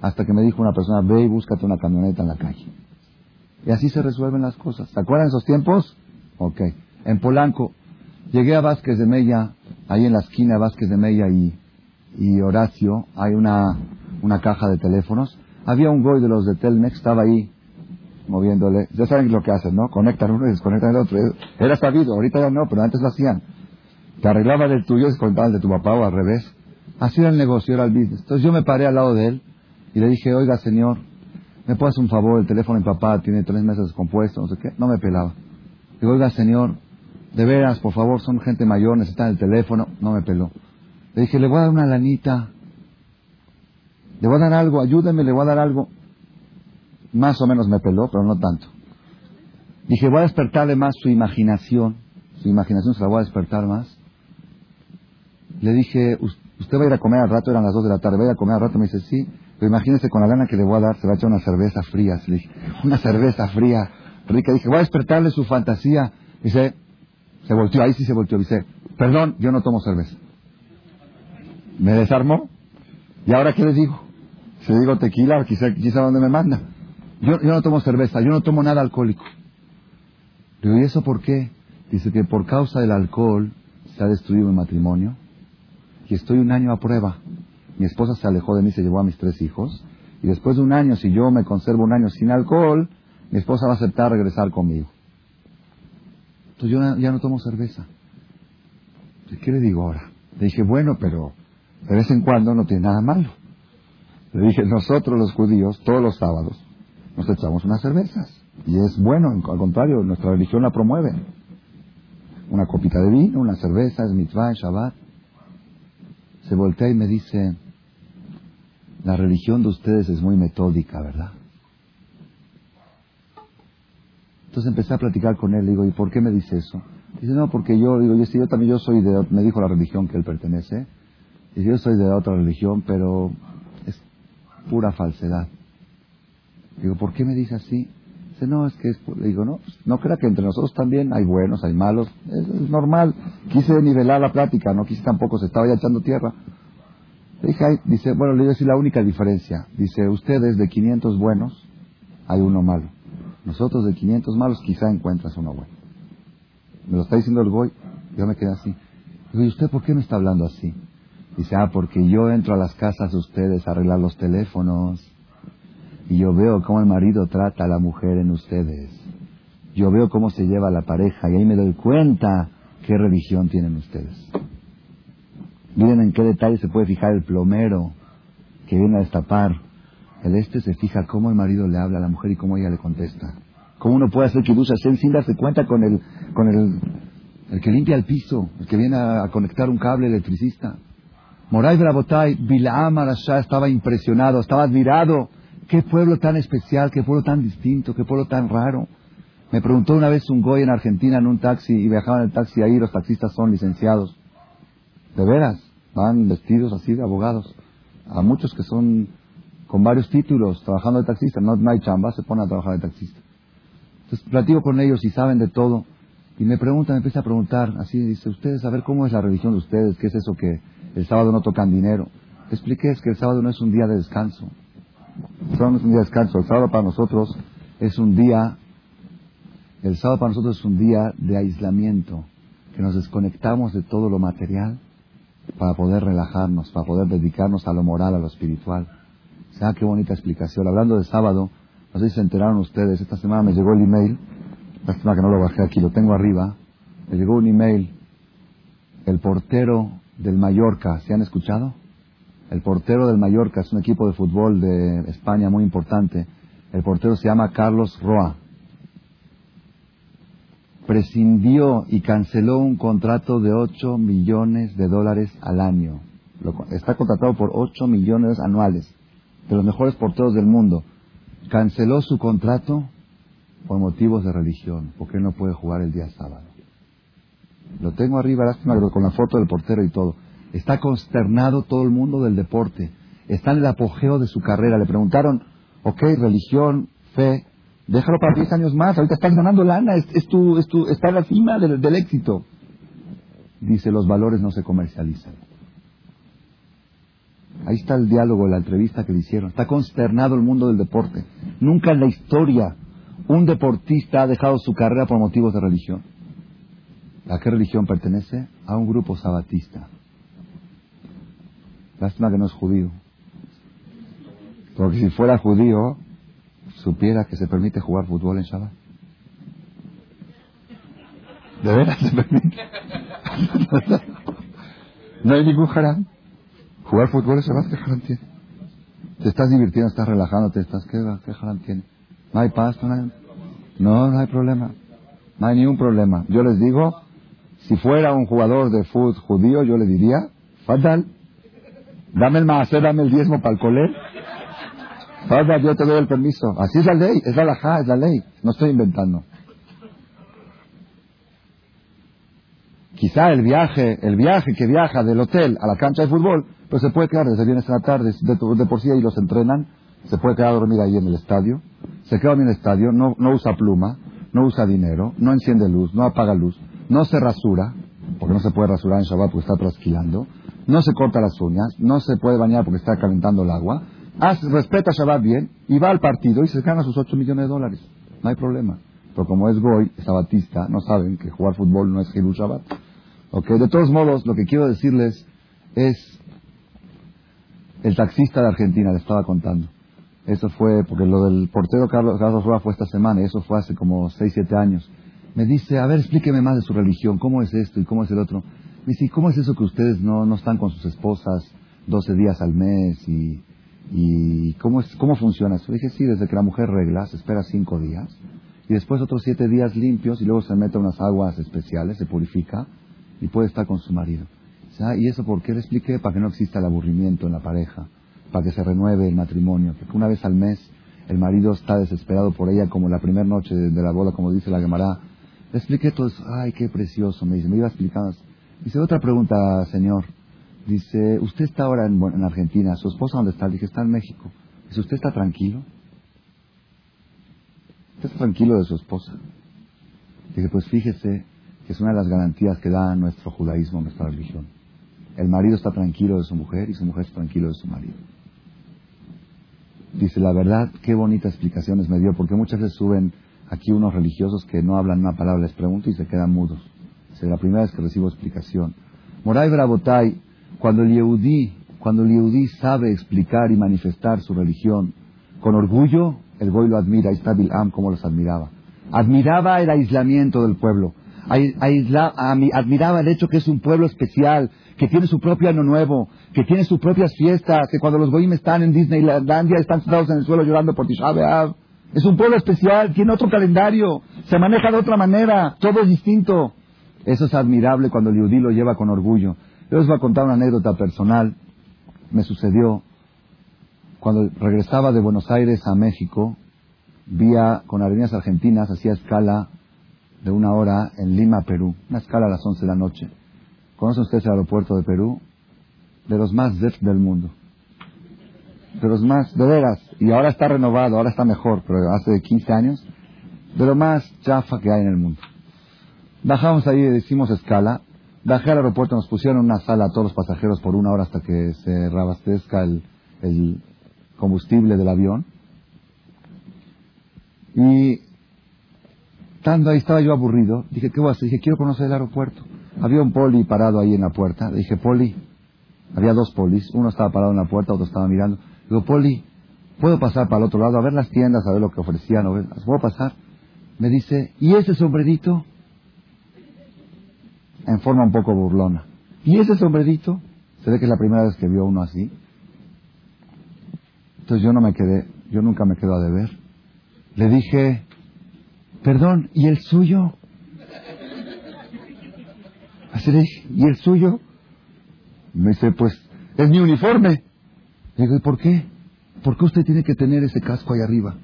hasta que me dijo una persona, ve y búscate una camioneta en la calle. Y así se resuelven las cosas. ¿Se acuerdan esos tiempos? Ok. En Polanco, llegué a Vázquez de Mella, ahí en la esquina de Vázquez de Mella y, y Horacio, hay una, una caja de teléfonos. Había un goy de los de Telmex, estaba ahí moviéndole. Ya saben lo que hacen, ¿no? Conectan uno y desconectan el otro. Era sabido, ahorita ya no, pero antes lo hacían. Te arreglaba del tuyo y desconectaban de tu papá o al revés. Así era el negocio, era el business. Entonces yo me paré al lado de él y le dije, oiga señor, ¿me puede hacer un favor? El teléfono de mi papá tiene tres meses descompuesto, no sé qué. No me pelaba. Digo, oiga señor, de veras, por favor, son gente mayor, necesitan el teléfono. No me peló. Le dije, le voy a dar una lanita. Le voy a dar algo, ayúdeme, le voy a dar algo. Más o menos me peló, pero no tanto. Dije, voy a despertarle más su imaginación. Su imaginación se la voy a despertar más. Le dije, usted va a ir a comer al rato, eran las dos de la tarde, va a ir a comer al rato. Me dice, sí, pero imagínese con la gana que le voy a dar, se va a echar una cerveza fría. Le dije, una cerveza fría, rica. Dije, voy a despertarle su fantasía. Dice, se volteó, ahí sí se volteó. Dice, perdón, yo no tomo cerveza. Me desarmó. ¿Y ahora qué le digo? Si le digo tequila, quizá, quizá dónde me manda. Yo, yo no tomo cerveza, yo no tomo nada alcohólico. Digo, ¿y eso por qué? Dice que por causa del alcohol se ha destruido mi matrimonio y estoy un año a prueba. Mi esposa se alejó de mí, se llevó a mis tres hijos y después de un año, si yo me conservo un año sin alcohol, mi esposa va a aceptar regresar conmigo. Entonces yo ya no tomo cerveza. ¿Qué le digo ahora? Le dije, bueno, pero de vez en cuando no tiene nada malo. Le dije, nosotros los judíos, todos los sábados, nos echamos unas cervezas. Y es bueno, al contrario, nuestra religión la promueve. Una copita de vino, una cerveza, es mitzvah, Shabbat. Se voltea y me dice, la religión de ustedes es muy metódica, ¿verdad? Entonces empecé a platicar con él, le digo, ¿y por qué me dice eso? Dice, no, porque yo, digo, yo, también yo soy de, me dijo la religión que él pertenece, y yo soy de otra religión, pero es pura falsedad. Digo, ¿por qué me dice así? Dice, no, es que es, digo, no, pues, no crea que entre nosotros también hay buenos, hay malos, es, normal. Quise nivelar la plática, no quise tampoco, se estaba ya echando tierra. Dije, dice, bueno, le digo, decir la única diferencia. Dice, ustedes de 500 buenos, hay uno malo. Nosotros de 500 malos quizá encuentras uno bueno. Me lo está diciendo el Goy, yo me quedé así. Digo, ¿y usted por qué me está hablando así? Dice, ah, porque yo entro a las casas de ustedes a arreglar los teléfonos y yo veo cómo el marido trata a la mujer en ustedes. Yo veo cómo se lleva la pareja y ahí me doy cuenta qué religión tienen ustedes. Miren en qué detalle se puede fijar el plomero que viene a destapar el este se fija cómo el marido le habla a la mujer y cómo ella le contesta. Cómo uno puede hacer que Hashem sin darse cuenta con el, con el, el que limpia el piso, el que viene a, conectar un cable electricista. Moray Brabotay, Bilaam Arashá estaba impresionado, estaba admirado. Qué pueblo tan especial, qué pueblo tan distinto, qué pueblo tan raro. Me preguntó una vez un goy en Argentina en un taxi y viajaban en el taxi ahí, los taxistas son licenciados. De veras, van vestidos así de abogados. A muchos que son con varios títulos, trabajando de taxista, no, hay chamba, se pone a trabajar de taxista. Entonces platico con ellos y saben de todo. Y me preguntan, me empieza a preguntar, así dice, ustedes, a ver cómo es la religión de ustedes, qué es eso que el sábado no tocan dinero. Expliqué, es que el sábado no es un día de descanso. El sábado no es un día de descanso, el sábado para nosotros es un día, el sábado para nosotros es un día de aislamiento, que nos desconectamos de todo lo material para poder relajarnos, para poder dedicarnos a lo moral, a lo espiritual. Ah, qué bonita explicación. Hablando de sábado, no sé si se enteraron ustedes, esta semana me llegó el email, lástima que no lo bajé aquí, lo tengo arriba, me llegó un email, el portero del Mallorca, ¿se han escuchado? El portero del Mallorca es un equipo de fútbol de España muy importante. El portero se llama Carlos Roa. Prescindió y canceló un contrato de 8 millones de dólares al año. está contratado por 8 millones anuales de los mejores porteros del mundo, canceló su contrato por motivos de religión, porque no puede jugar el día sábado. Lo tengo arriba, con la foto del portero y todo. Está consternado todo el mundo del deporte. Está en el apogeo de su carrera. Le preguntaron, ok, religión, fe, déjalo para 10 años más, ahorita estás ganando lana, es, tu, es tu, está en la cima del éxito. Dice, los valores no se comercializan. Ahí está el diálogo, la entrevista que le hicieron. Está consternado el mundo del deporte. Nunca en la historia un deportista ha dejado su carrera por motivos de religión. ¿A qué religión pertenece? A un grupo sabatista. Lástima que no es judío. Porque si fuera judío, supiera que se permite jugar fútbol en Shabbat. ¿De veras se permite? no hay ningún haram. Jugar fútbol en Shabbat, ¿qué haram tiene? Te estás divirtiendo, estás relajando, te estás, ¿qué, qué haram tiene? No hay pasto, no hay... No, no hay problema. No hay ningún problema. Yo les digo, si fuera un jugador de fútbol judío, yo le diría, fatal, dame el maaser, dame el diezmo para el colé. Fatal, yo te doy el permiso. Así es la ley, es la laja, es la ley. No estoy inventando. Quizá el viaje, el viaje que viaja del hotel a la cancha de fútbol, pues se puede quedar desde viernes a la tarde, de, por sí ahí los entrenan, se puede quedar a dormir ahí en el estadio, se queda en el estadio, no, no usa pluma, no usa dinero, no enciende luz, no apaga luz, no se rasura, porque no se puede rasurar en Shabbat porque está trasquilando, no se corta las uñas, no se puede bañar porque está calentando el agua, respeta Shabbat bien y va al partido y se gana sus 8 millones de dólares. No hay problema. Pero como es Goy, sabatista, no saben que jugar fútbol no es Hilul Shabbat. Okay. De todos modos, lo que quiero decirles es el taxista de Argentina, le estaba contando. Eso fue, porque lo del portero Carlos, Carlos Roa fue esta semana, y eso fue hace como 6, 7 años. Me dice, a ver, explíqueme más de su religión, cómo es esto y cómo es el otro. Me dice, ¿cómo es eso que ustedes no, no están con sus esposas 12 días al mes y, y cómo, es, cómo funciona eso? dije, sí, desde que la mujer regla, se espera 5 días y después otros 7 días limpios y luego se mete unas aguas especiales, se purifica y puede estar con su marido. ¿Y eso por qué le expliqué? Para que no exista el aburrimiento en la pareja, para que se renueve el matrimonio, porque una vez al mes el marido está desesperado por ella como la primera noche de, la boda, como dice la Gemara. Le expliqué todo eso, ay, qué precioso, me dice, me iba explicando. Dice, otra pregunta, señor. Dice, usted está ahora en, en Argentina, ¿su esposa dónde está? Dije, está en México. Dice, ¿usted está tranquilo? ¿Usted está tranquilo de su esposa? Dije, pues fíjese que es una de las garantías que da nuestro judaísmo, nuestra religión. El marido está tranquilo de su mujer y su mujer está tranquilo de su marido. Dice, la verdad, qué bonitas explicaciones me dio, porque muchas veces suben aquí unos religiosos que no hablan una palabra, les pregunto y se quedan mudos. Es la primera vez que recibo explicación. Moray Brabotay, cuando el Yehudí, cuando el Yehudí sabe explicar y manifestar su religión con orgullo, el Goy lo admira, ahí está Bil'am como los admiraba. Admiraba el aislamiento del pueblo admiraba el hecho que es un pueblo especial, que tiene su propio año nuevo, que tiene sus propias fiestas, que cuando los goyim están en Disneylandia están sentados en el suelo llorando por Tisha B'Av. Es un pueblo especial, tiene otro calendario, se maneja de otra manera, todo es distinto. Eso es admirable cuando el Yudí lo lleva con orgullo. Yo les voy a contar una anécdota personal. Me sucedió cuando regresaba de Buenos Aires a México, vía con aerolíneas argentinas, hacía escala de una hora en Lima, Perú. Una escala a las 11 de la noche. ¿Conocen ustedes el aeropuerto de Perú? De los más del mundo. De los más, de veras. Y ahora está renovado, ahora está mejor, pero hace 15 años. De lo más chafa que hay en el mundo. Bajamos ahí, decimos escala. Bajé al aeropuerto, nos pusieron una sala a todos los pasajeros por una hora hasta que se reabastezca el, combustible del avión. Y Estando ahí, estaba yo aburrido. Dije, ¿qué voy a hacer? Dije, quiero conocer el aeropuerto. Había un poli parado ahí en la puerta. Le dije, poli. Había dos polis. Uno estaba parado en la puerta, otro estaba mirando. Digo, poli, ¿puedo pasar para el otro lado a ver las tiendas, a ver lo que ofrecían? ¿Puedo pasar? Me dice, ¿y ese sombrerito? En forma un poco burlona. ¿Y ese sombrerito? Se ve que es la primera vez que vio uno así. Entonces yo no me quedé, yo nunca me quedo a deber. Le dije, Perdón, ¿y el suyo? Así le dije, ¿y el suyo? Me dice, pues, es mi uniforme. Le digo, ¿y por qué? ¿Por qué usted tiene que tener ese casco ahí arriba?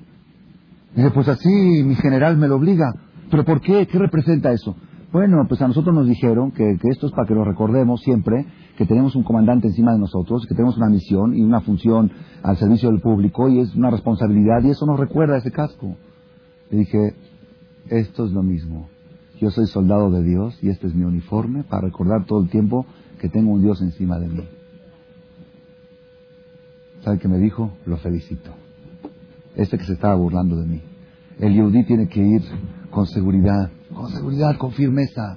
Dice, pues así mi general me lo obliga. ¿Pero por qué? ¿Qué representa eso? Bueno, pues a nosotros nos dijeron que, esto es para que lo recordemos siempre, que tenemos un comandante encima de nosotros, que tenemos una misión y una función al servicio del público y es una responsabilidad y eso nos recuerda ese casco. Le dije, esto es lo mismo. Yo soy soldado de Dios y este es mi uniforme para recordar todo el tiempo que tengo un Dios encima de mí. ¿Sabe qué me dijo? Lo felicito. Este que se estaba burlando de mí. El Yehudí tiene que ir con seguridad, con seguridad, con firmeza,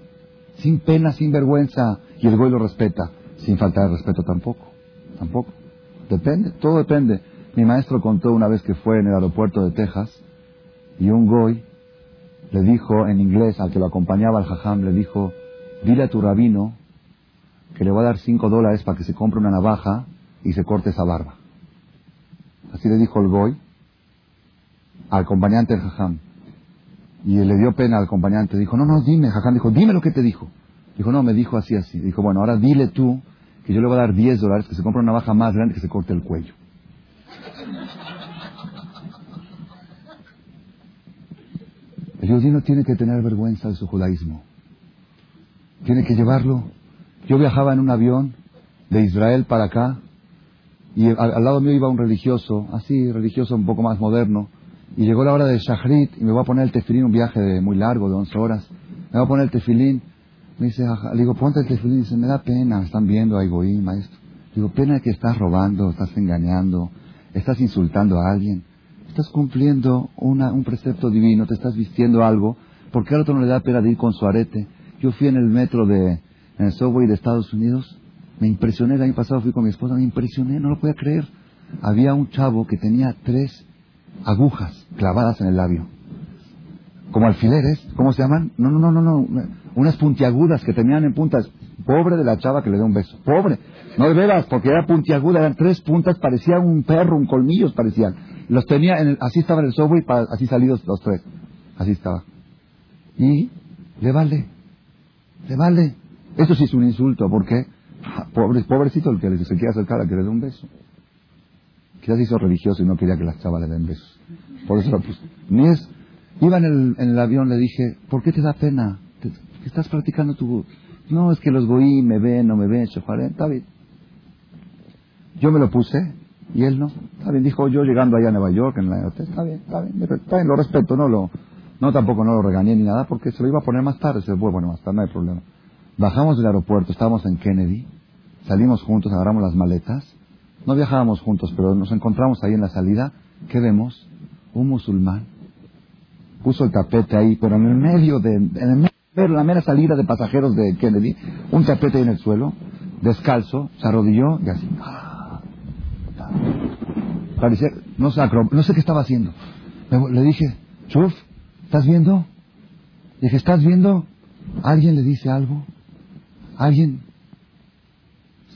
sin pena, sin vergüenza. Y el güey lo respeta, sin faltar de respeto tampoco. Tampoco. Depende, todo depende. Mi maestro contó una vez que fue en el aeropuerto de Texas y un goy le dijo en inglés al que lo acompañaba al jajam, le dijo, dile a tu rabino que le va a dar cinco dólares para que se compre una navaja y se corte esa barba. Así le dijo el goy al acompañante del jajam. Y le dio pena al acompañante. Dijo, no, no, dime, jajam. Dijo, dime lo que te dijo. Dijo, no, me dijo así, así. Dijo, bueno, ahora dile tú que yo le voy a dar 10 dólares que se compre una navaja más grande que se corte el cuello. El judío tiene que tener vergüenza de su judaísmo. Tiene que llevarlo. Yo viajaba en un avión de Israel para acá y al, lado mío iba un religioso, así, religioso un poco más moderno, y llegó la hora de Shahrit y me voy a poner el tefilín, un viaje muy largo, de 11 horas. Me voy a poner el tefilín. Me dice, le digo, ponte el tefilín. Dice, me da pena, están viendo ahí, voy, maestro. Digo, pena que estás robando, estás engañando, estás insultando a alguien estás cumpliendo un precepto divino, te estás vistiendo algo, porque al otro no le da pena de ir con su arete. Yo fui en el metro de, en el subway de Estados Unidos, me impresioné, el año pasado fui con mi esposa, me impresioné, no lo podía creer. Había un chavo que tenía tres agujas clavadas en el labio. Como alfileres, ¿cómo se llaman? No, no, no, no, no, unas puntiagudas que tenían en puntas. Pobre de la chava que le dio un beso. Pobre. No de veras, porque era puntiaguda, eran tres puntas, parecía un perro, un colmillos parecían. Los tenía, en el, así estaba en el subway, así salidos los tres. Así estaba. Y le vale. Le vale. Eso sí es un insulto, ¿por qué? Pobre, pobrecito el que se quiere acercar a que le dé un beso. Quizás hizo religioso y no quería que las chavas le den besos. Por eso lo puse. Ni es, iba en el, avión, le dije, ¿por qué te da pena? estás practicando tu... No, es que los goí me ven, no me ven, está bien. Yo me lo puse y él no. Está bien, dijo yo llegando allá a Nueva York, en la está bien, está bien, está bien, lo respeto, no lo, no tampoco no lo regañé ni nada porque se lo iba a poner más tarde, se lo puede poner más tarde, no hay problema. Bajamos del aeropuerto, estábamos en Kennedy, salimos juntos, agarramos las maletas, no viajábamos juntos, pero nos encontramos ahí en la salida, ¿qué vemos? Un musulmán puso el tapete ahí, pero en el medio de, en el medio, la mera salida de pasajeros de Kennedy, un tapete ahí en el suelo, descalzo, se arrodilló y así. Parecía, no no sé qué estaba haciendo. Le dije, Chuf, ¿estás viendo? Le dije, ¿estás viendo? ¿Alguien le dice algo? ¿Alguien?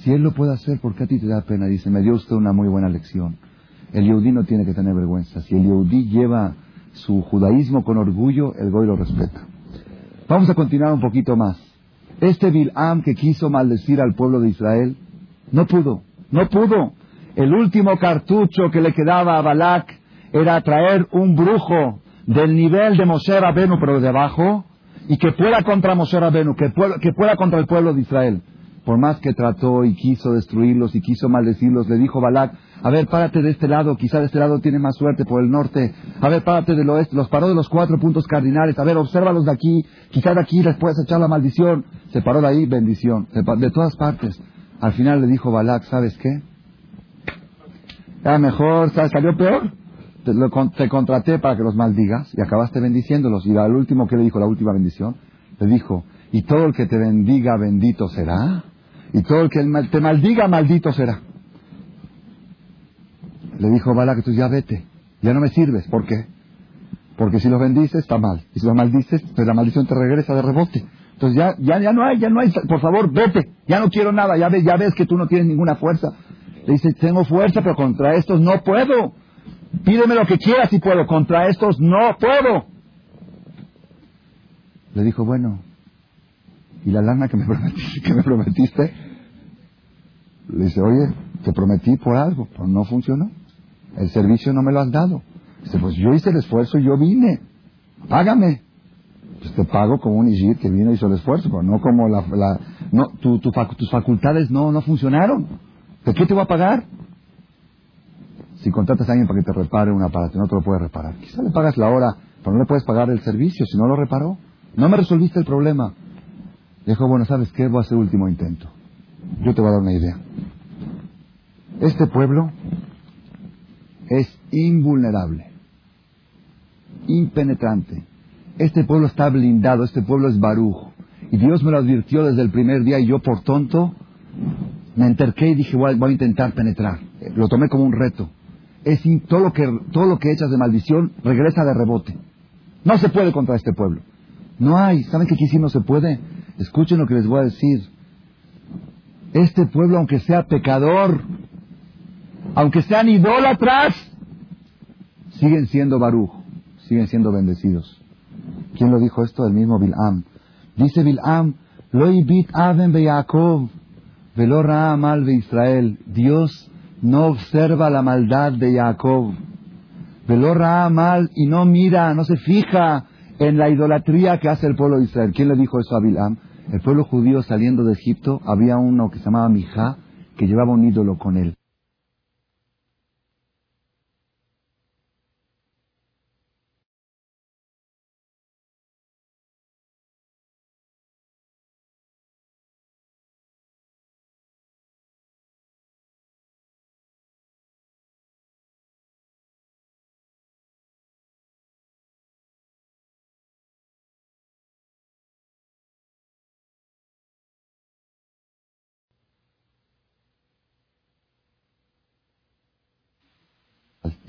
Si él lo puede hacer, ¿por qué a ti te da pena? Dice, me dio usted una muy buena lección. El Yehudí no tiene que tener vergüenza. Si el Yehudí lleva su judaísmo con orgullo, el Goy lo respeta. Vamos a continuar un poquito más. Este Bil'am que quiso maldecir al pueblo de Israel, no pudo, no pudo. El último cartucho que le quedaba a Balak era traer un brujo del nivel de Moshe Rabenu, pero de abajo, y que pueda contra Moshe Rabenu, que que pueda contra el pueblo de Israel. Por más que trató y quiso destruirlos y quiso maldecirlos, le dijo Balak, a ver, párate de este lado, quizá de este lado tiene más suerte por el norte. A ver, párate del oeste, los paró de los cuatro puntos cardinales. A ver, obsérvalos de aquí, quizá de aquí les puedes echar la maldición. Se paró de ahí, bendición. De todas partes. Al final le dijo Balak, ¿sabes qué? Ya mejor, salió peor. Te, te, contraté para que los maldigas y acabaste bendiciéndolos. Y al último, ¿qué le dijo la última bendición? Le dijo, y todo el que te bendiga, bendito será. Y todo el que te maldiga, maldito será. Le dijo Balak, tú ya vete, ya no me sirves. ¿Por qué? Porque si los bendices está mal. Y si los maldices, pues la maldición te regresa de rebote. Entonces ya, ya, ya no hay, ya no hay, por favor, vete. Ya no quiero nada, ya ves, ya ves que tú no tienes ninguna fuerza. Le dice, tengo fuerza, pero contra estos no puedo. Pídeme lo que quieras si puedo, contra estos no puedo. Le dijo, bueno, ¿y la lana que me prometiste? Que me prometiste? Le dice, oye, te prometí por algo, pero no funcionó. El servicio no me lo has dado. Dice, pues yo hice el esfuerzo y yo vine. Págame. Pues te pago como un Ijir que vino y hizo el esfuerzo, pero no como la... la no, tu, tus facultades no, no funcionaron. ¿De qué te voy a pagar? Si contratas a alguien para que te repare un aparato, no te lo puedes reparar. Quizá le pagas la hora, pero no le puedes pagar el servicio si no lo reparó. No me resolviste el problema. Dijo, bueno, ¿sabes qué? Voy a hacer último intento. Yo te voy a dar una idea. Este pueblo es invulnerable, impenetrante. Este pueblo está blindado, este pueblo es barujo. Y Dios me lo advirtió desde el primer día y yo por tonto me enterqué y dije voy a, intentar penetrar. Lo tomé como un reto. es todo lo que todo lo que echas de maldición regresa de rebote. No se puede contra este pueblo. No hay. ¿Saben que aquí sí no se puede? Escuchen lo que les voy a decir. Este pueblo, aunque sea pecador, aunque sean idólatras, siguen siendo Baruch, siguen siendo bendecidos. ¿Quién lo dijo esto? El mismo Bil'am. Dice Bil'am, lo ibit aven be Yaakov, velo mal be Israel. Dios no observa la maldad de Jacob. Velo mal y no mira, no se fija en la idolatría que hace el pueblo de Israel. ¿Quién le dijo eso a Bil'am? El pueblo judío saliendo de Egipto, había uno que se llamaba Mijá, que llevaba un ídolo con él.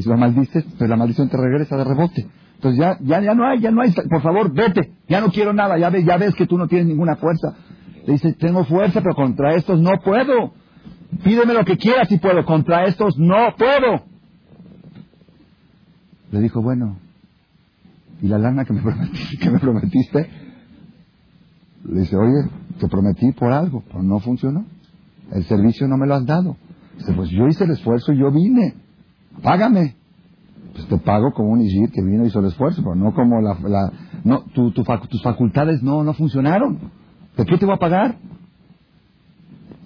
Si lo maldices, pues la maldición te regresa de rebote. Entonces ya, ya, ya no hay, ya no hay, por favor, vete, ya no quiero nada, ya ves, ya ves que tú no tienes ninguna fuerza. Le dice, tengo fuerza, pero contra estos no puedo. Pídeme lo que quieras si puedo, contra estos no puedo. Le dijo, bueno, ¿y la lana que me prometiste? Que me prometiste? Le dice, oye, te prometí por algo, pero no funcionó. El servicio no me lo has dado. Dice, pues yo hice el esfuerzo y yo vine págame. Pues te pago como un Ishir que vino y hizo el esfuerzo, pero no como la... no, tus facultades no, no funcionaron. ¿De qué te voy a pagar?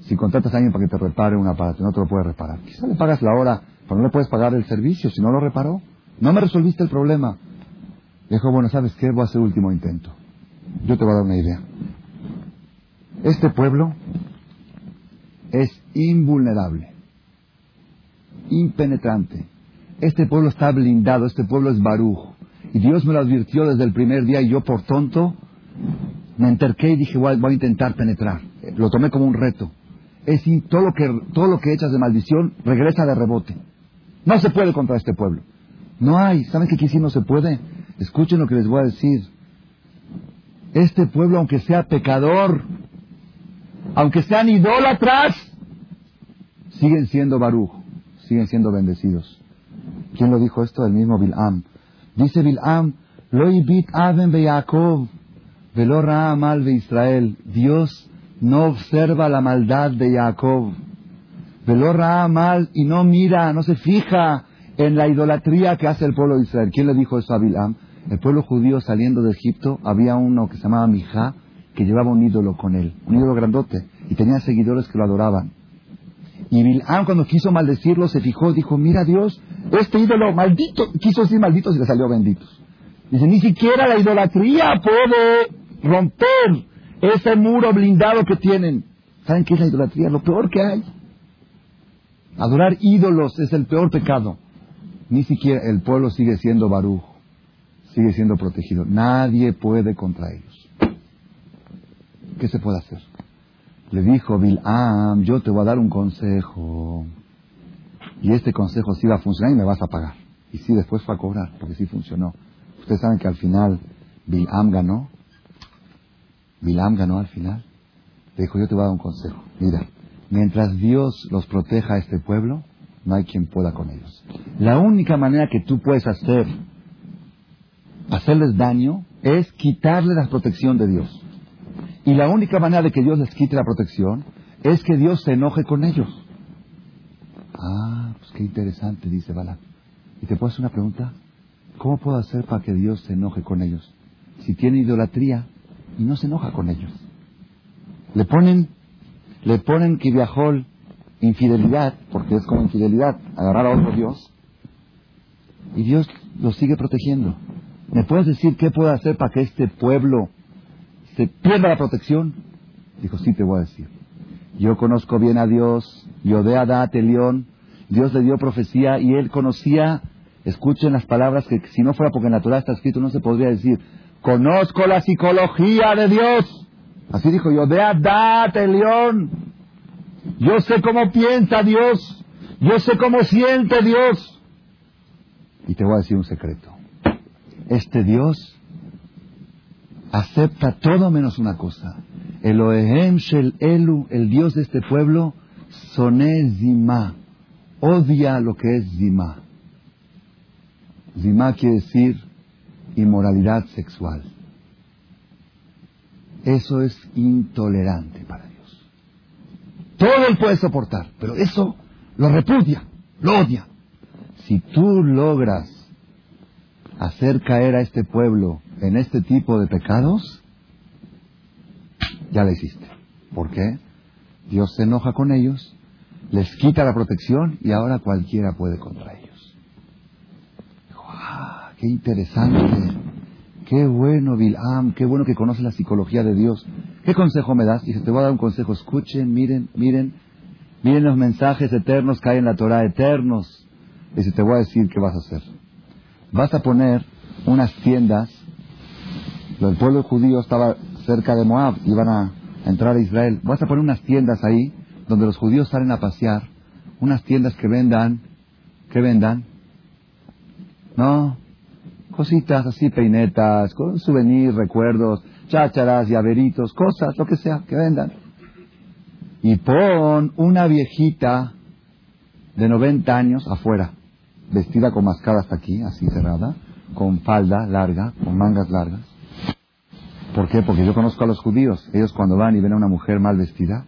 Si contratas a alguien para que te repare un aparato, no te lo puedes reparar. Quizá le pagas la hora, pero no le puedes pagar el servicio si no lo reparó. No me resolviste el problema. Dijo, bueno, ¿sabes qué? Voy a hacer último intento. Yo te voy a dar una idea. Este pueblo es invulnerable impenetrante. Este pueblo está blindado, este pueblo es Baruch. Y Dios me lo advirtió desde el primer día y yo por tonto me enterqué y dije voy a, intentar penetrar. Lo tomé como un reto. Es todo lo que todo lo que echas de maldición regresa de rebote. No se puede contra este pueblo. No hay. ¿Saben que aquí sí no se puede? Escuchen lo que les voy a decir. Este pueblo, aunque sea pecador, aunque sean idólatras, siguen siendo Baruch siguen siendo bendecidos. ¿Quién lo dijo esto? El mismo Bil'am. Dice Bil'am, lo ibit aven be Yaakov, velo mal de Israel. Dios no observa la maldad de Jacob. Velo mal y no mira, no se fija en la idolatría que hace el pueblo de Israel. ¿Quién le dijo eso a Bil'am? El pueblo judío saliendo de Egipto, había uno que se llamaba Mijá, que llevaba un ídolo con él, un ídolo grandote, y tenía seguidores que lo adoraban. Y Bil'am cuando quiso maldecirlo se fijó, dijo, mira Dios, este ídolo maldito, quiso decir malditos y le salió benditos. Dice, ni siquiera la idolatría puede romper ese muro blindado que tienen. ¿Saben qué es la idolatría? Lo peor que hay. Adorar ídolos es el peor pecado. Ni siquiera el pueblo sigue siendo Baruch, sigue siendo protegido. Nadie puede contra ellos. ¿Qué se puede hacer? Le dijo Bil'am, yo te voy a dar un consejo. Y este consejo sí va a funcionar y me vas a pagar. Y sí, después fue a cobrar, porque sí funcionó. Ustedes saben que al final Bil'am ganó. Bil'am ganó al final. Le dijo, yo te voy a dar un consejo. Mira, mientras Dios los proteja a este pueblo, no hay quien pueda con ellos. La única manera que tú puedes hacer, hacerles daño, es quitarle la protección de Dios. Y la única manera de que Dios les quite la protección es que Dios se enoje con ellos. Ah, pues qué interesante, dice Balak. ¿Y te puedo hacer una pregunta? ¿Cómo puedo hacer para que Dios se enoje con ellos? Si tiene idolatría y no se enoja con ellos. Le ponen, le ponen que viajó infidelidad, porque es como infidelidad, agarrar a otro Dios, y Dios los sigue protegiendo. ¿Me puedes decir qué puedo hacer para que este pueblo se pierda la protección? Dijo, sí te voy a decir. Yo conozco bien a Dios, Yodea Adat León, Dios le dio profecía y él conocía, escuchen las palabras que si no fuera porque en la está escrito no se podría decir, conozco la psicología de Dios. Así dijo Adat León. Yo sé cómo piensa Dios, yo sé cómo siente Dios. Y te voy a decir un secreto. Este Dios acepta todo menos una cosa. Elohem Shel Elu, el Dios de este pueblo, soné Zima. Odia lo que es Zima. Zima quiere decir inmoralidad sexual. Eso es intolerante para Dios. Todo él puede soportar, pero eso lo repudia, lo odia. Si tú logras hacer caer a este pueblo en este tipo de pecados, ya la hiciste. ¿Por qué? Dios se enoja con ellos, les quita la protección y ahora cualquiera puede contra ellos. ¡Ah, ¡Qué interesante! ¡Qué bueno, Bilam! ¡Qué bueno que conoce la psicología de Dios! ¿Qué consejo me das? Dice, te voy a dar un consejo. Escuchen, miren, miren, miren los mensajes eternos que hay en la Torah, eternos. Dice, te voy a decir qué vas a hacer. Vas a poner unas tiendas. El pueblo judío estaba cerca de Moab, iban a entrar a Israel. Vas a poner unas tiendas ahí donde los judíos salen a pasear. Unas tiendas que vendan, que vendan. No, cositas así, peinetas, con souvenirs, recuerdos, chácharas, llaveritos, cosas, lo que sea, que vendan. Y pon una viejita de 90 años afuera, vestida con mascada hasta aquí, así cerrada, con falda larga, con mangas largas. ¿Por qué? Porque yo conozco a los judíos. Ellos cuando van y ven a una mujer mal vestida,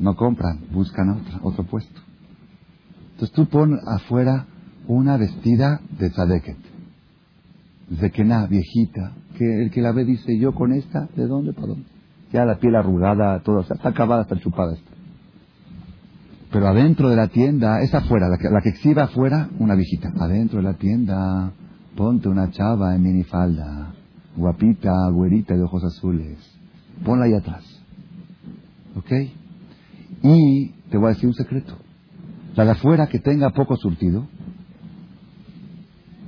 no compran, buscan otra, otro puesto. Entonces tú pon afuera una vestida de tzadeket nada, viejita, que el que la ve dice, yo con esta, ¿de dónde para dónde? Ya la piel arrugada, todo, está acabada, está chupada. Está. Pero adentro de la tienda, es afuera, la que, la que exhibe afuera, una viejita. Adentro de la tienda, ponte una chava en minifalda, guapita, güerita de ojos azules. Ponla ahí atrás. ¿Ok? Y te voy a decir un secreto. La de afuera que tenga poco surtido,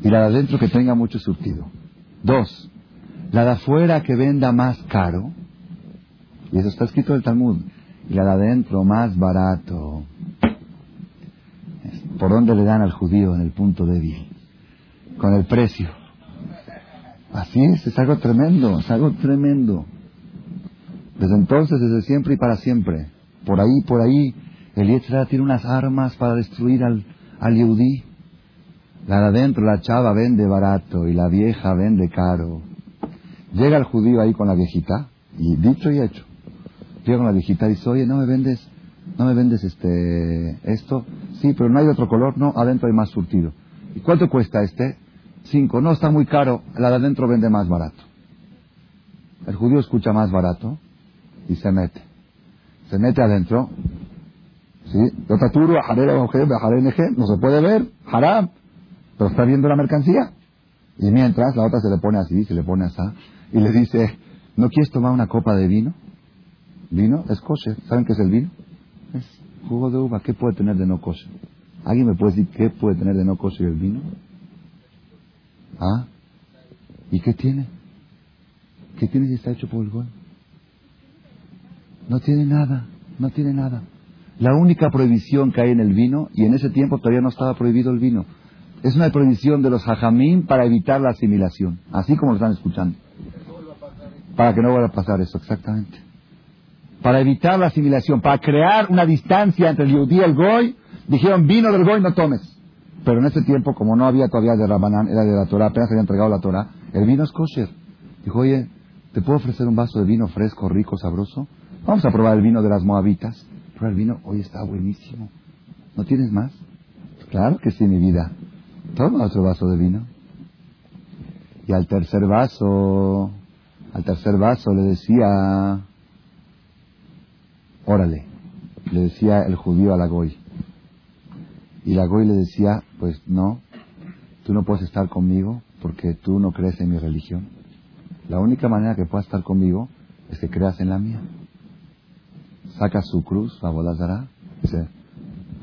y la de adentro que tenga mucho surtido. Dos, la de afuera que venda más caro, y eso está escrito en el Talmud, y la de adentro más barato. ¿Por dónde le dan al judío en el punto débil? Con el precio. Así es, es algo tremendo, es algo tremendo. Desde entonces, desde siempre y para siempre. Por ahí, por ahí, el Yetzirah tiene unas armas para destruir al, al Yehudí. La de adentro, la chava vende barato y la vieja vende caro. Llega el judío ahí con la viejita, y dicho y hecho. Llega con la viejita y dice, oye, ¿no me vendes, no me vendes este, esto? Sí, pero no hay otro color, no, adentro hay más surtido. ¿Y cuánto cuesta este? Cinco. No, está muy caro, la de adentro vende más barato. El judío escucha más barato y se mete. Se mete adentro. ¿Sí? No se puede ver. Haram pero está viendo la mercancía. Y mientras la otra se le pone así, se le pone así, y le dice, ¿no quieres tomar una copa de vino? ¿Vino? Es kosher. ¿Saben qué es el vino? Es jugo de uva. ¿Qué puede tener de no kosher? ¿Alguien me puede decir qué puede tener de no kosher el vino? ¿Ah? ¿Y qué tiene? ¿Qué tiene si está hecho por el gol? No tiene nada, no tiene nada. La única prohibición que hay en el vino, y en ese tiempo todavía no estaba prohibido el vino, es una prohibición de los hajamim para evitar la asimilación, así como lo están escuchando. Para que no vuelva a pasar eso, exactamente. Para evitar la asimilación, para crear una distancia entre el yudí y el goy, dijeron vino del goy no tomes. Pero en ese tiempo, como no había todavía de Rabanán, era de la Torah, apenas había entregado la Torah, el vino es kosher. Dijo, oye, ¿te puedo ofrecer un vaso de vino fresco, rico, sabroso? Vamos a probar el vino de las moabitas. Prueba el vino, oye, está buenísimo. ¿No tienes más? Claro que sí, mi vida. Toma otro vaso de vino. Y al tercer vaso, al tercer vaso le decía, órale, le decía el judío a la goy. Y la goy le decía, pues no, tú no puedes estar conmigo porque tú no crees en mi religión. La única manera que puedas estar conmigo es que creas en la mía. Saca su cruz, la bolazara, dice,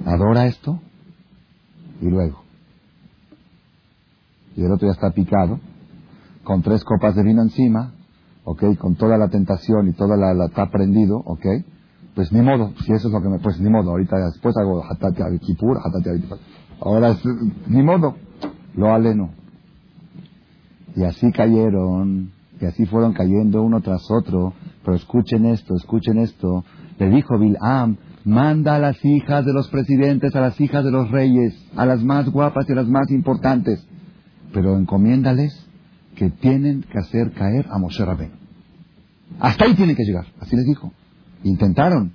adora esto y luego y el otro ya está picado, con tres copas de vino encima, ¿ok? Con toda la tentación y toda la, está prendido, ¿ok? Pues ni modo, si eso es lo que me, pues ni modo, ahorita después hago hatati kipur, hatati Ahora es, ni modo. lo aleno. Y así cayeron, y así fueron cayendo uno tras otro. Pero escuchen esto, escuchen esto. Le dijo Bilam, manda a las hijas de los presidentes, a las hijas de los reyes, a las más guapas y a las más importantes. Pero encomiéndales que tienen que hacer caer a Moshe Rabén. Hasta ahí tienen que llegar, así les dijo. Intentaron.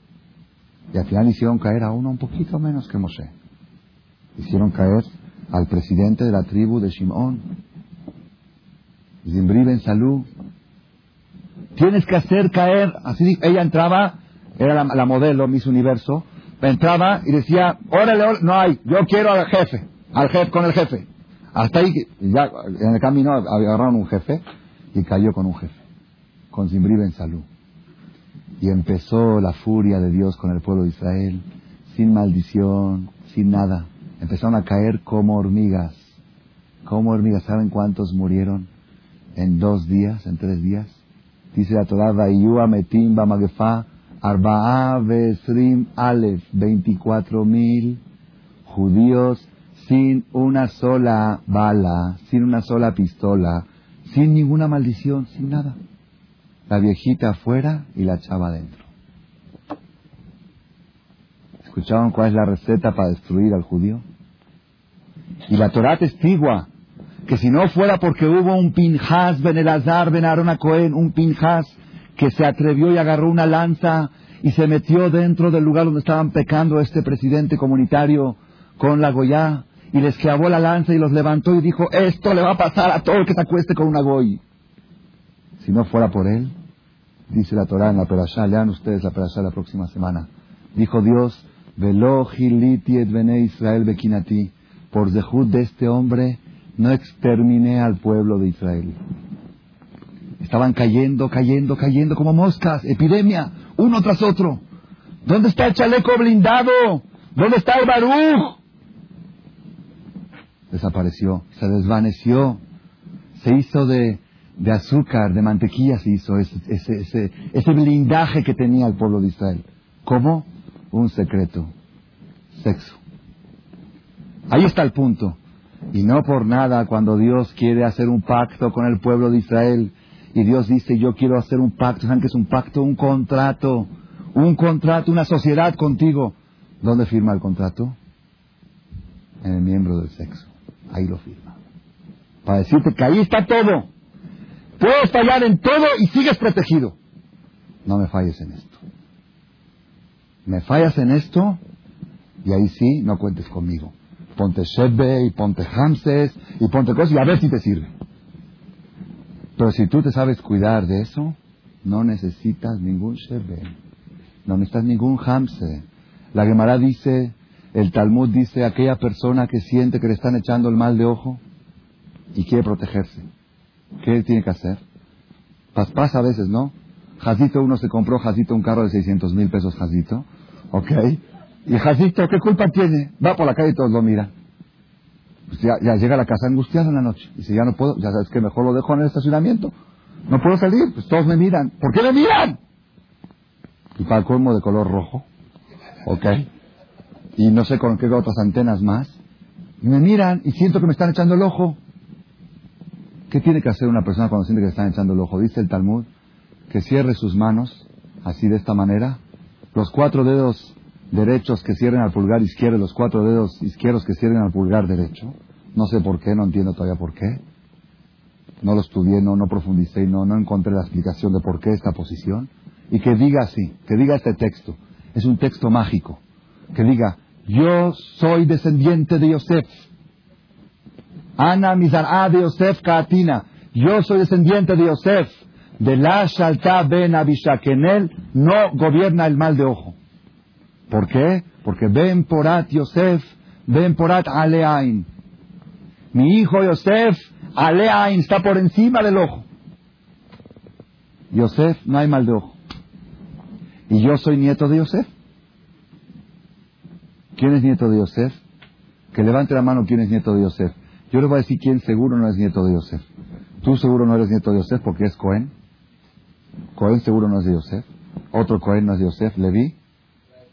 Y al final hicieron caer a uno un poquito menos que Moshe. Hicieron caer al presidente de la tribu de Shimón, Zimbri Ben Salú. Tienes que hacer caer, así ella entraba, era la, modelo, Miss Universo, entraba y decía, órale, no hay, yo quiero al jefe, al jefe, con el jefe. Hasta ahí, ya en el camino agarraron un jefe y cayó con un jefe, con Zimbri Ben Salú. Y empezó la furia de Dios con el pueblo de Israel, sin maldición, sin nada. Empezaron a caer como hormigas. Como hormigas. ¿Saben cuántos murieron en dos días, en tres días? Dice la Torah, Vayua Metim Bamagefa, Arba'a Alef, 24 mil judíos sin una sola bala, sin una sola pistola, sin ninguna maldición, sin nada. La viejita afuera y la chava adentro. ¿Escucharon cuál es la receta para destruir al judío? Y la Torah testigua que si no fuera porque hubo un Pinjas Ben Elazar Ben Cohen, un Pinjas que se atrevió y agarró una lanza y se metió dentro del lugar donde estaban pecando este presidente comunitario con la Goya y les clavó la lanza y los levantó y dijo, esto le va a pasar a todo el que se acueste con una Goy. Si no fuera por él, dice la Torah en la Perashá, lean ustedes la Perashá la próxima semana, dijo Dios, Velo et Bene Israel Bekinati, por dejud de este hombre no exterminé al pueblo de Israel. Estaban cayendo, cayendo, cayendo como moscas, epidemia, uno tras otro. ¿Dónde está el chaleco blindado? ¿Dónde está el Baruch? Desapareció, se desvaneció, se hizo de, de azúcar, de mantequilla se hizo ese, ese, ese, blindaje que tenía el pueblo de Israel. ¿Cómo? Un secreto. Sexo. Ahí está el punto. Y no por nada cuando Dios quiere hacer un pacto con el pueblo de Israel y Dios dice yo quiero hacer un pacto, ¿saben qué es un pacto? Un contrato, un contrato, una sociedad contigo. ¿Dónde firma el contrato? En el miembro del sexo. Ahí lo firma. Para decirte que ahí está todo. Puedes fallar en todo y sigues protegido. No me falles en esto. Me fallas en esto y ahí sí, no cuentes conmigo. Ponte Shebe y ponte Hamses y ponte cosas y a ver si te sirve. Pero si tú te sabes cuidar de eso, no necesitas ningún Shebe. No necesitas ningún Hamse. La Gemara dice, el Talmud dice, aquella persona que siente que le están echando el mal de ojo y quiere protegerse. ¿Qué tiene que hacer? Pasa a veces, ¿no? Jazito, uno se compró Jazito un carro de 600 mil pesos Jazito, ¿ok? Y Jacito, ¿qué culpa tiene? Va por la calle y todos lo miran. Pues ya, llega a la casa angustiado en la noche. Dice, ya no puedo, ya sabes que mejor lo dejo en el estacionamiento. No puedo salir, pues todos me miran. ¿Por qué me miran? Y para el colmo de color rojo. ¿Ok? Y no sé con qué otras antenas más. Y me miran y siento que me están echando el ojo. ¿Qué tiene que hacer una persona cuando siente que están echando el ojo? Dice el Talmud que cierre sus manos, así de esta manera, los cuatro dedos derechos que cierren al pulgar izquierdo, los cuatro dedos izquierdos que cierren al pulgar derecho. No sé por qué, no entiendo todavía por qué. No lo estudié, no, no profundicé, no, no encontré la explicación de por qué esta posición. Y que diga así, que diga este texto. Es un texto mágico. Que diga, yo soy descendiente de Yosef. Ana Mizar'a de Yosef Kaatina. Yo soy descendiente de Yosef. De la Shalta Ben Abishak. En él no gobierna el mal de ojo. ¿Por qué? Porque Ben Porat Yosef, Ben Porat Aleain. Mi hijo Yosef, Aleain, está por encima del ojo. Yosef, no hay mal de ojo. Y yo soy nieto de Yosef. ¿Quién es nieto de Yosef? Que levante la mano quién es nieto de Yosef. Yo le voy a decir quién seguro no es nieto de Yosef. Tú seguro no eres nieto de Yosef porque es Cohen. Cohen seguro no es de Yosef. Otro Cohen no es de Yosef. Levi.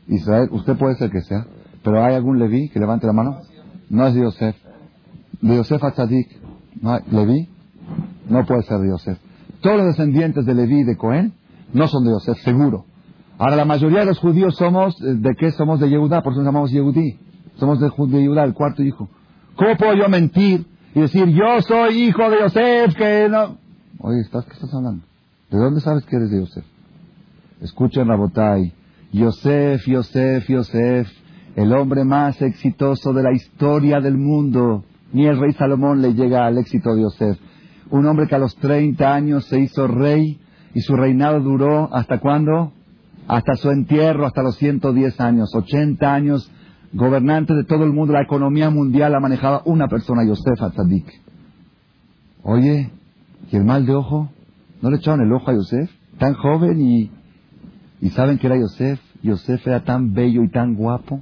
Israel, usted puede ser que sea, pero ¿hay algún Leví que levante la mano? No es de Yosef. de Yosef Atzadik. ¿Leví? No puede ser de Yosef. Todos los descendientes de Leví y de Cohen no son de Yosef, seguro. Ahora, la mayoría de los judíos somos, eh, ¿de qué? Somos de Yehudá, por eso nos llamamos Yehudí. Somos de, de Yehudá, el cuarto hijo. ¿Cómo puedo yo mentir y decir, yo soy hijo de Yosef, que no? Oye, ¿estás, ¿qué estás hablando? ¿De dónde sabes que eres de Yosef? Escuchen Rabotai. Yosef, Yosef, Yosef, el hombre más exitoso de la historia del mundo. Ni el rey Salomón le llega al éxito de Yosef. Un hombre que a los 30 años se hizo rey y su reinado duró hasta cuándo? Hasta su entierro, hasta los 110 años, 80 años, gobernante de todo el mundo, la economía mundial la manejaba una persona, Yosef Atzadik. Oye, ¿y el mal de ojo? ¿No le echaron el ojo a Yosef? Tan joven y, y saben que era Yosef. Yosef era tan bello y tan guapo,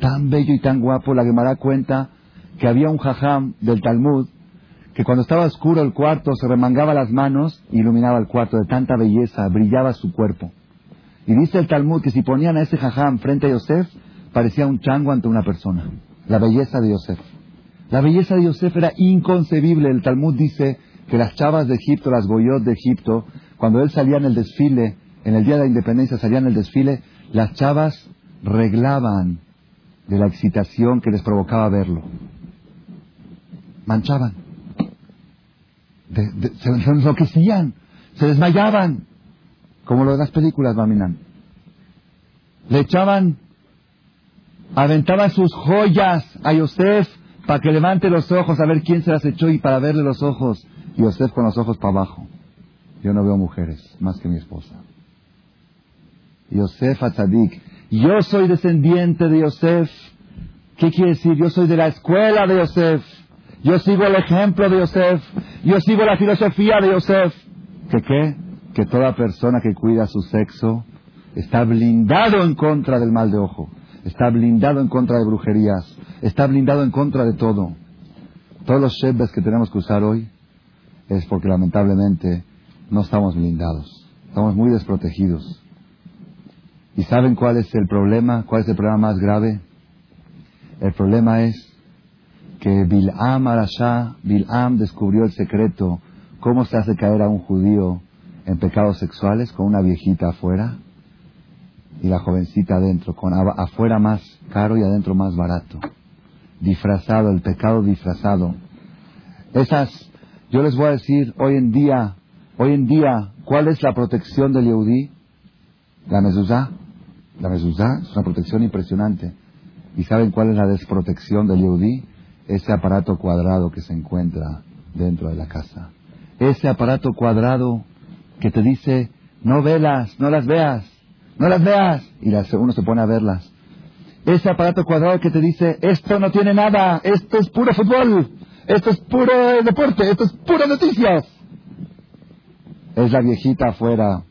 tan bello y tan guapo. La Gemara cuenta que había un jajam del Talmud que cuando estaba oscuro el cuarto se remangaba las manos y iluminaba el cuarto de tanta belleza, brillaba su cuerpo. Y dice el Talmud que si ponían a ese jajam frente a Yosef, parecía un chango ante una persona. La belleza de Yosef. La belleza de Yosef era inconcebible. El Talmud dice que las chavas de Egipto, las goyot de Egipto, cuando él salía en el desfile, en el día de la independencia salía en el desfile, las chavas reglaban de la excitación que les provocaba verlo. Manchaban se, enloquecían, se desmayaban, como lo de las películas, Baminan. Le echaban, aventaban sus joyas a Yosef para que levante los ojos a ver quién se las echó y para verle los ojos. Yosef con los ojos para abajo. Yo no veo mujeres más que mi esposa. Yosef Atzadik. Yo soy descendiente de Yosef. ¿Qué quiere decir? Yo soy de la escuela de Yosef. Yo sigo el ejemplo de Yosef. Yo sigo la filosofía de Yosef. ¿Que qué? Que toda persona que cuida su sexo está blindado en contra del mal de ojo. Está blindado en contra de brujerías. Está blindado en contra de todo. Todos los shebes que tenemos que usar hoy es porque lamentablemente no estamos blindados. Estamos muy desprotegidos. ¿Y saben cuál es el problema? ¿Cuál es el problema más grave? El problema es que Bil'am Arashá, Bil'am descubrió el secreto, cómo se hace caer a un judío en pecados sexuales con una viejita afuera y la jovencita adentro, con afuera más caro y adentro más barato. Disfrazado, el pecado disfrazado. Esas, yo les voy a decir hoy en día, hoy en día, ¿cuál es la protección del Yehudí? La mezuzá. La mezuzá es una protección impresionante. ¿Y saben cuál es la desprotección del Yehudí? ese aparato cuadrado que se encuentra dentro de la casa. Ese aparato cuadrado que te dice, no velas, no las veas, no las veas. Y uno se pone a verlas. Ese aparato cuadrado que te dice, esto no tiene nada, esto es puro fútbol, esto es puro deporte, esto es puro noticias. Es la viejita afuera.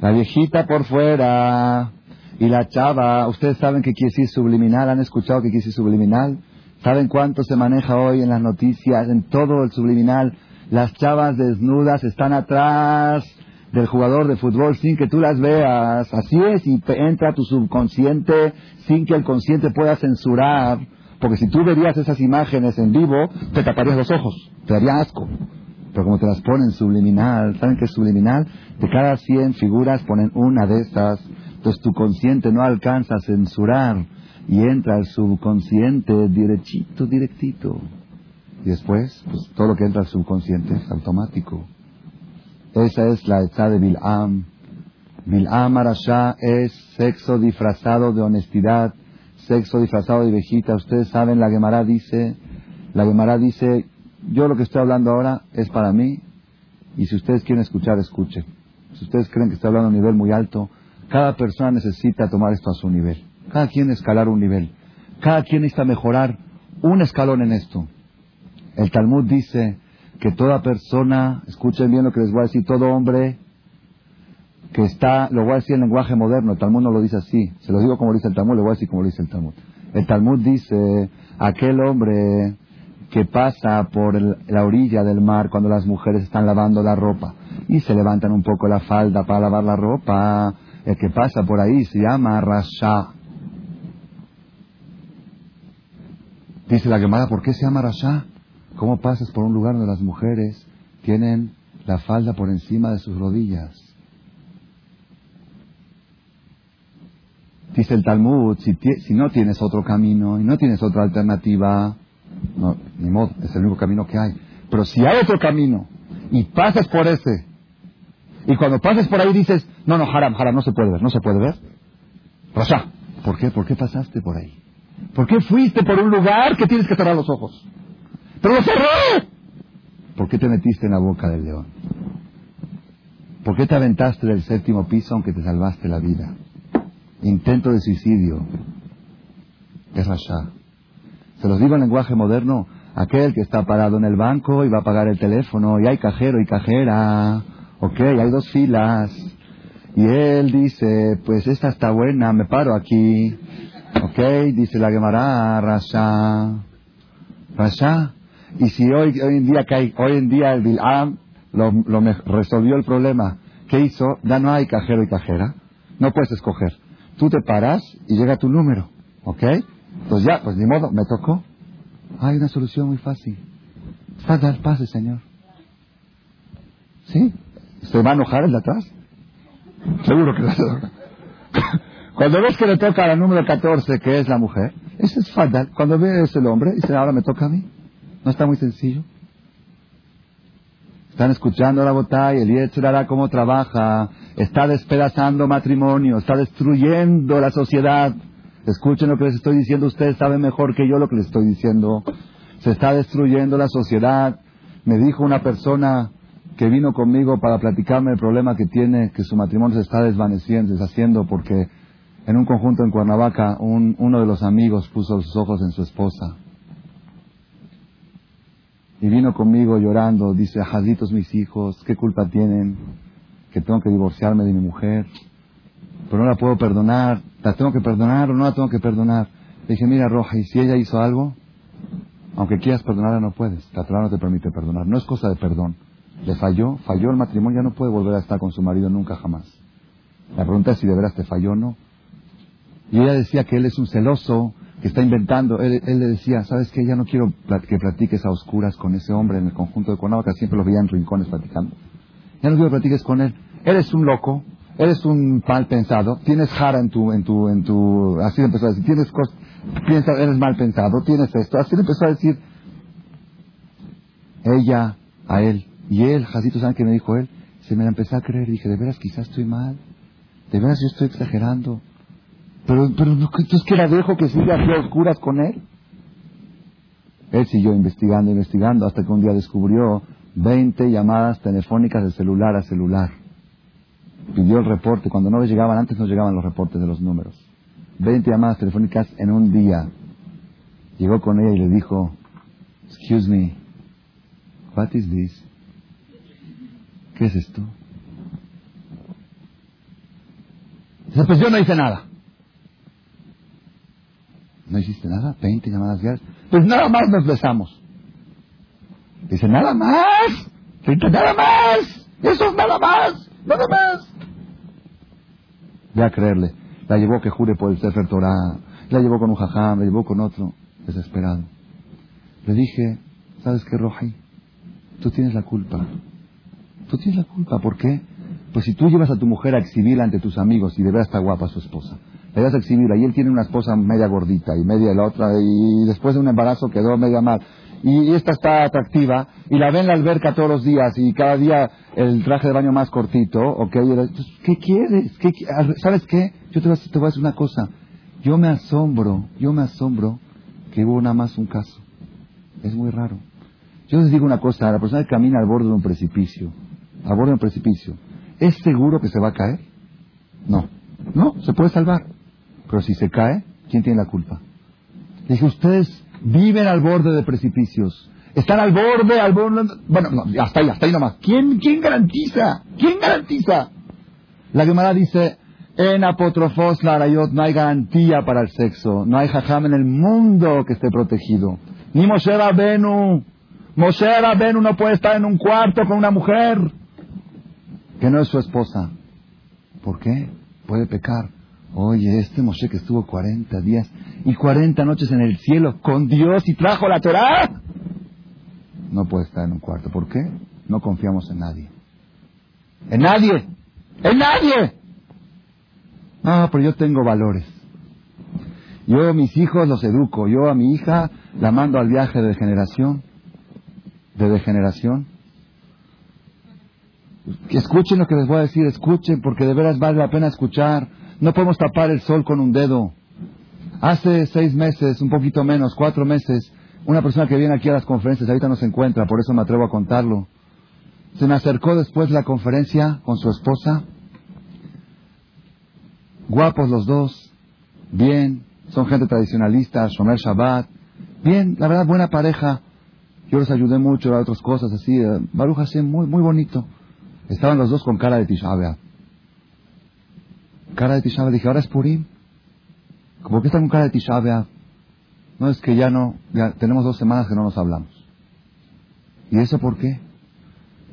La viejita por fuera. Y la chava, ustedes saben qué quiere decir subliminal, han escuchado qué quiere subliminal. ¿Saben cuánto se maneja hoy en las noticias, en todo el subliminal? Las chavas desnudas están atrás del jugador de fútbol sin que tú las veas. Así es, y entra tu subconsciente sin que el consciente pueda censurar. Porque si tú verías esas imágenes en vivo, te taparías los ojos, te daría asco. Pero como te las ponen subliminal, ¿saben qué es subliminal? De cada 100 figuras ponen una de estas entonces tu consciente no alcanza a censurar y entra al subconsciente directito, directito. Y después, pues todo lo que entra al subconsciente es automático. Esa es la hecha de Bil'am. Bil'am Arashá es sexo disfrazado de honestidad, sexo disfrazado de viejita. Ustedes saben, la Gemara dice, la Gemara dice, yo lo que estoy hablando ahora es para mí, y si ustedes quieren escuchar, escuchen. Si ustedes creen que estoy hablando a un nivel muy alto, cada persona necesita tomar esto a su nivel. Cada quien escalar un nivel. Cada quien necesita mejorar un escalón en esto. El Talmud dice que toda persona, escuchen bien lo que les voy a decir, todo hombre que está, lo voy a decir en lenguaje moderno, el Talmud no lo dice así, se lo digo como dice el Talmud, lo voy a decir como lo dice el Talmud. El Talmud dice, aquel hombre que pasa por la orilla del mar cuando las mujeres están lavando la ropa y se levantan un poco la falda para lavar la ropa, el que pasa por ahí se llama Rasha. Dice la Gemara, ¿por qué se llama Rasha? ¿Cómo pasas por un lugar donde las mujeres tienen la falda por encima de sus rodillas? Dice el Talmud, si, no tienes otro camino y no tienes otra alternativa, no, ni modo, es el único camino que hay. Pero si hay otro camino y pasas por ese, y cuando pasas por ahí dices, no, no, haram, haram, no se puede ver, no se puede ver. Rasha, ¿por qué? ¿Por qué pasaste por ahí? ¿Por qué fuiste por un lugar que tienes que cerrar los ojos? ¿Por qué te metiste en la boca del león? ¿Por qué te aventaste del séptimo piso aunque te salvaste la vida? Intento de suicidio. Es Rasha. Se los digo en lenguaje moderno, aquel que está parado en el banco y va a pagar el teléfono y hay cajero y cajera. Ok, hay dos filas. Y él dice, pues esta está buena, me paro aquí. Ok, dice la Gemara, Rasha. Rasha. Y si hoy, hoy en día hay, hoy en día el Bilam lo, lo resolvió el problema. ¿Qué hizo? Ya no hay cajero y cajera. No puedes escoger. Tú te paras y llega tu número. ¿Ok? Pues ya, pues ni modo, me tocó. Hay una solución muy fácil. dar pase, señor. ¿Sí? ¿Se va a enojar el de atrás? Seguro que no. Cuando ves que le toca a la número 14, que es la mujer, ese es fatal. Cuando ves el hombre, dice, ahora me toca a mí. ¿No está muy sencillo? Están escuchando la botella, el hará cómo trabaja, está despedazando matrimonio, está destruyendo la sociedad. Escuchen lo que les estoy diciendo, ustedes saben mejor que yo lo que les estoy diciendo. Se está destruyendo la sociedad. Me dijo una persona que vino conmigo para platicarme el problema que tiene, que su matrimonio se está desvaneciendo, deshaciendo, porque en un conjunto en Cuernavaca un, uno de los amigos puso sus ojos en su esposa. Y vino conmigo llorando, dice, ajaditos mis hijos, ¿qué culpa tienen? Que tengo que divorciarme de mi mujer pero no la puedo perdonar. ¿La tengo que perdonar o no la tengo que perdonar? Le dije, mira, Roja, y si ella hizo algo, aunque quieras perdonarla, no puedes. La Torah no te permite perdonar. No es cosa de perdón. Le falló, falló el matrimonio, ya no puede volver a estar con su marido nunca jamás. La pregunta es si de veras te falló o no. Y ella decía que él es un celoso, que está inventando. Él, le decía, ¿sabes qué? Ya no quiero que platiques a oscuras con ese hombre en el conjunto de Cuernavaca. Siempre lo veía en rincones platicando. Ya no quiero que platiques con él. Él es un loco, eres un mal pensado, tienes jara en tu, en tu, en tu, así empezó a decir, tienes cosas, piensas, eres mal pensado, tienes esto, así empezó a decir ella a él, y él, Jacito, ¿saben qué me dijo él? Se me la empezó a creer, dije, de veras quizás estoy mal, de veras yo estoy exagerando, pero, pero, entonces que la dejo que así a oscuras con él. Él siguió investigando, investigando, hasta que un día descubrió 20 llamadas telefónicas de celular a celular pidió el reporte. Cuando no llegaban, antes no llegaban los reportes de los números. 20 llamadas telefónicas en un día. Llegó con ella y le dijo, Excuse me, what is this? ¿Qué es esto? Pues yo no hice nada. ¿No hiciste nada? 20 llamadas diarias. Pues nada más nos besamos. Dice, nada más. Nada más. Eso es nada más. Nada más a creerle. La llevó que jure por el Sefer Torah, la llevó con un jajam, la llevó con otro, desesperado. Le dije, ¿sabes qué, Roji? Tú tienes la culpa. Tú tienes la culpa. ¿Por qué? Pues si tú llevas a tu mujer a exhibirla ante tus amigos y de verdad está guapa su esposa, le vas a y él tiene una esposa media gordita y media la otra y después de un embarazo quedó media mal y esta está atractiva y la ven en la alberca todos los días y cada día el traje de baño más cortito, ¿ok? ¿Qué quieres? ¿Qué, ¿Sabes qué? Yo te voy, a, te decir una cosa. Yo me asombro, yo me asombro que hubo nada más un caso. Es muy raro. Yo les digo una cosa, la persona que camina al borde de un precipicio, al borde de un precipicio, ¿es seguro que se va a caer? No. No, se puede salvar. Pero si se cae, ¿quién tiene la culpa? Dije, ustedes Viven al borde de precipicios. Están al borde, al borde. Bueno, no, hasta ahí, hasta ahí nomás. ¿Quién, quién garantiza? ¿Quién garantiza? La Gemara dice, en apotrofos la arayot no hay garantía para el sexo. No hay jajam en el mundo que esté protegido. Ni Moshe Rabenu. Moshe Rabenu no puede estar en un cuarto con una mujer que no es su esposa. ¿Por qué? Puede pecar. Oye, este Moshe que estuvo 40 días y 40 noches en el cielo con Dios y trajo la Torah. No puede estar en un cuarto. ¿Por qué? No confiamos en nadie. En nadie. En nadie. No, pero yo tengo valores. Yo a mis hijos los educo. Yo a mi hija la mando al viaje de degeneración. De degeneración. Escuchen lo que les voy a decir, escuchen, porque de veras vale la pena escuchar. No podemos tapar el sol con un dedo. Hace seis meses, un poquito menos, cuatro meses, una persona que viene aquí a las conferencias, ahorita no se encuentra, por eso me atrevo a contarlo. Se me acercó después de la conferencia con su esposa. Guapos los dos, bien, son gente tradicionalista, Shomer Shabbat. Bien, la verdad, buena pareja. Yo les ayudé mucho a otras cosas así. Eh, Baruch así, muy, muy bonito. Estaban los dos con cara de Tisha Cara de Tisha Dije, ahora es Purim. ¿Por qué están con cara de Tisha No, es que ya no, ya tenemos dos semanas que no nos hablamos. ¿Y eso por qué?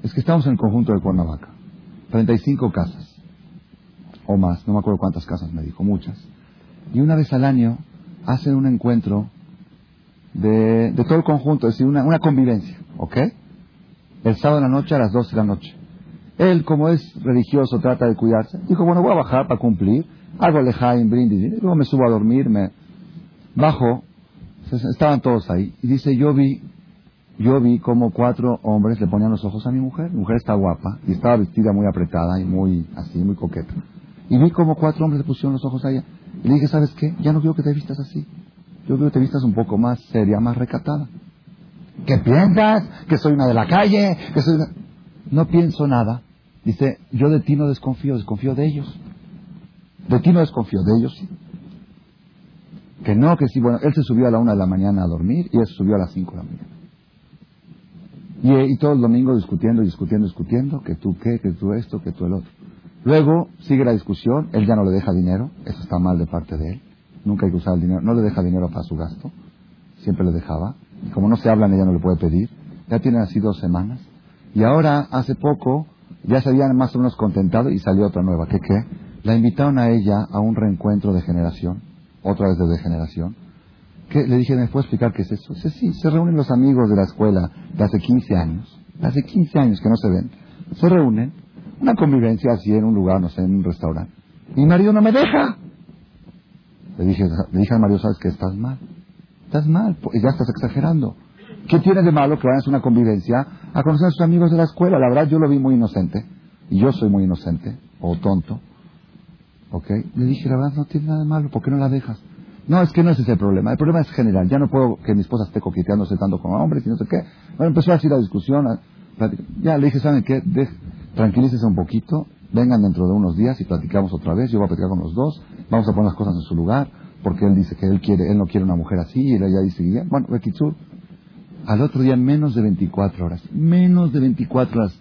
Es que estamos en el conjunto de Cuernavaca. 35 casas. O más, no me acuerdo cuántas casas me dijo, muchas. Y una vez al año hacen un encuentro de, de todo el conjunto, es decir, una, una convivencia, ¿ok? El sábado en la noche a las 12 de la noche. Él, como es religioso, trata de cuidarse. Dijo, bueno, voy a bajar para cumplir. Hago lejaim, brindis. Y luego me subo a dormir, me bajo. Estaban todos ahí. Y dice, yo vi, yo vi como cuatro hombres le ponían los ojos a mi mujer. Mujer está guapa y estaba vestida muy apretada y muy así, muy coqueta. Y vi como cuatro hombres le pusieron los ojos a ella. Y le dije, ¿sabes qué? Ya no quiero que te vistas así. Yo quiero que te vistas un poco más seria, más recatada. ¿Qué piensas? Que soy una de la calle, que soy una... No pienso nada. Dice, yo de ti no desconfío, desconfío de ellos. De ti no desconfío, de ellos sí. Que no, que sí, bueno, él se subió a la una de la mañana a dormir y él se subió a las cinco de la mañana. Y, y todo el domingo discutiendo, discutiendo, discutiendo, que tú qué, que tú esto, que tú el otro. Luego sigue la discusión, él ya no le deja dinero, eso está mal de parte de él. Nunca hay que usar el dinero, no le deja dinero para su gasto, siempre le dejaba. Y como no se hablan, ella no le puede pedir. Ya tienen así dos semanas. Y ahora, hace poco, ya se habían más o menos contentado y salió otra nueva. ¿Qué qué? La invitaron a ella a un reencuentro de generación, otra vez de degeneración. ¿Qué? Le dije, ¿me puedo explicar qué es eso? Dice, sí, se reúnen los amigos de la escuela de hace 15 años, hace 15 años que no se ven. Se reúnen, una convivencia así en un lugar, no sé, en un restaurante. Mi marido no me deja. Le dije, le dije al marido, ¿sabes que Estás mal. Estás mal, ya estás exagerando. ¿Qué tiene de malo que vayan a una convivencia a conocer a sus amigos de la escuela? La verdad, yo lo vi muy inocente. Y yo soy muy inocente, o tonto. ¿Ok? Le dije, la verdad, no tiene nada de malo, ¿por qué no la dejas? No, es que no es el problema. El problema es general. Ya no puedo que mi esposa esté coqueteándose tanto con hombres y no sé qué. Bueno, empezó así la discusión. Ya le dije, ¿saben qué? tranquilícese un poquito. Vengan dentro de unos días y platicamos otra vez. Yo voy a platicar con los dos. Vamos a poner las cosas en su lugar. Porque él dice que él quiere, él no quiere una mujer así. Y ella dice, bueno, Bekitsur, al otro día menos de 24 horas. Menos de 24 horas.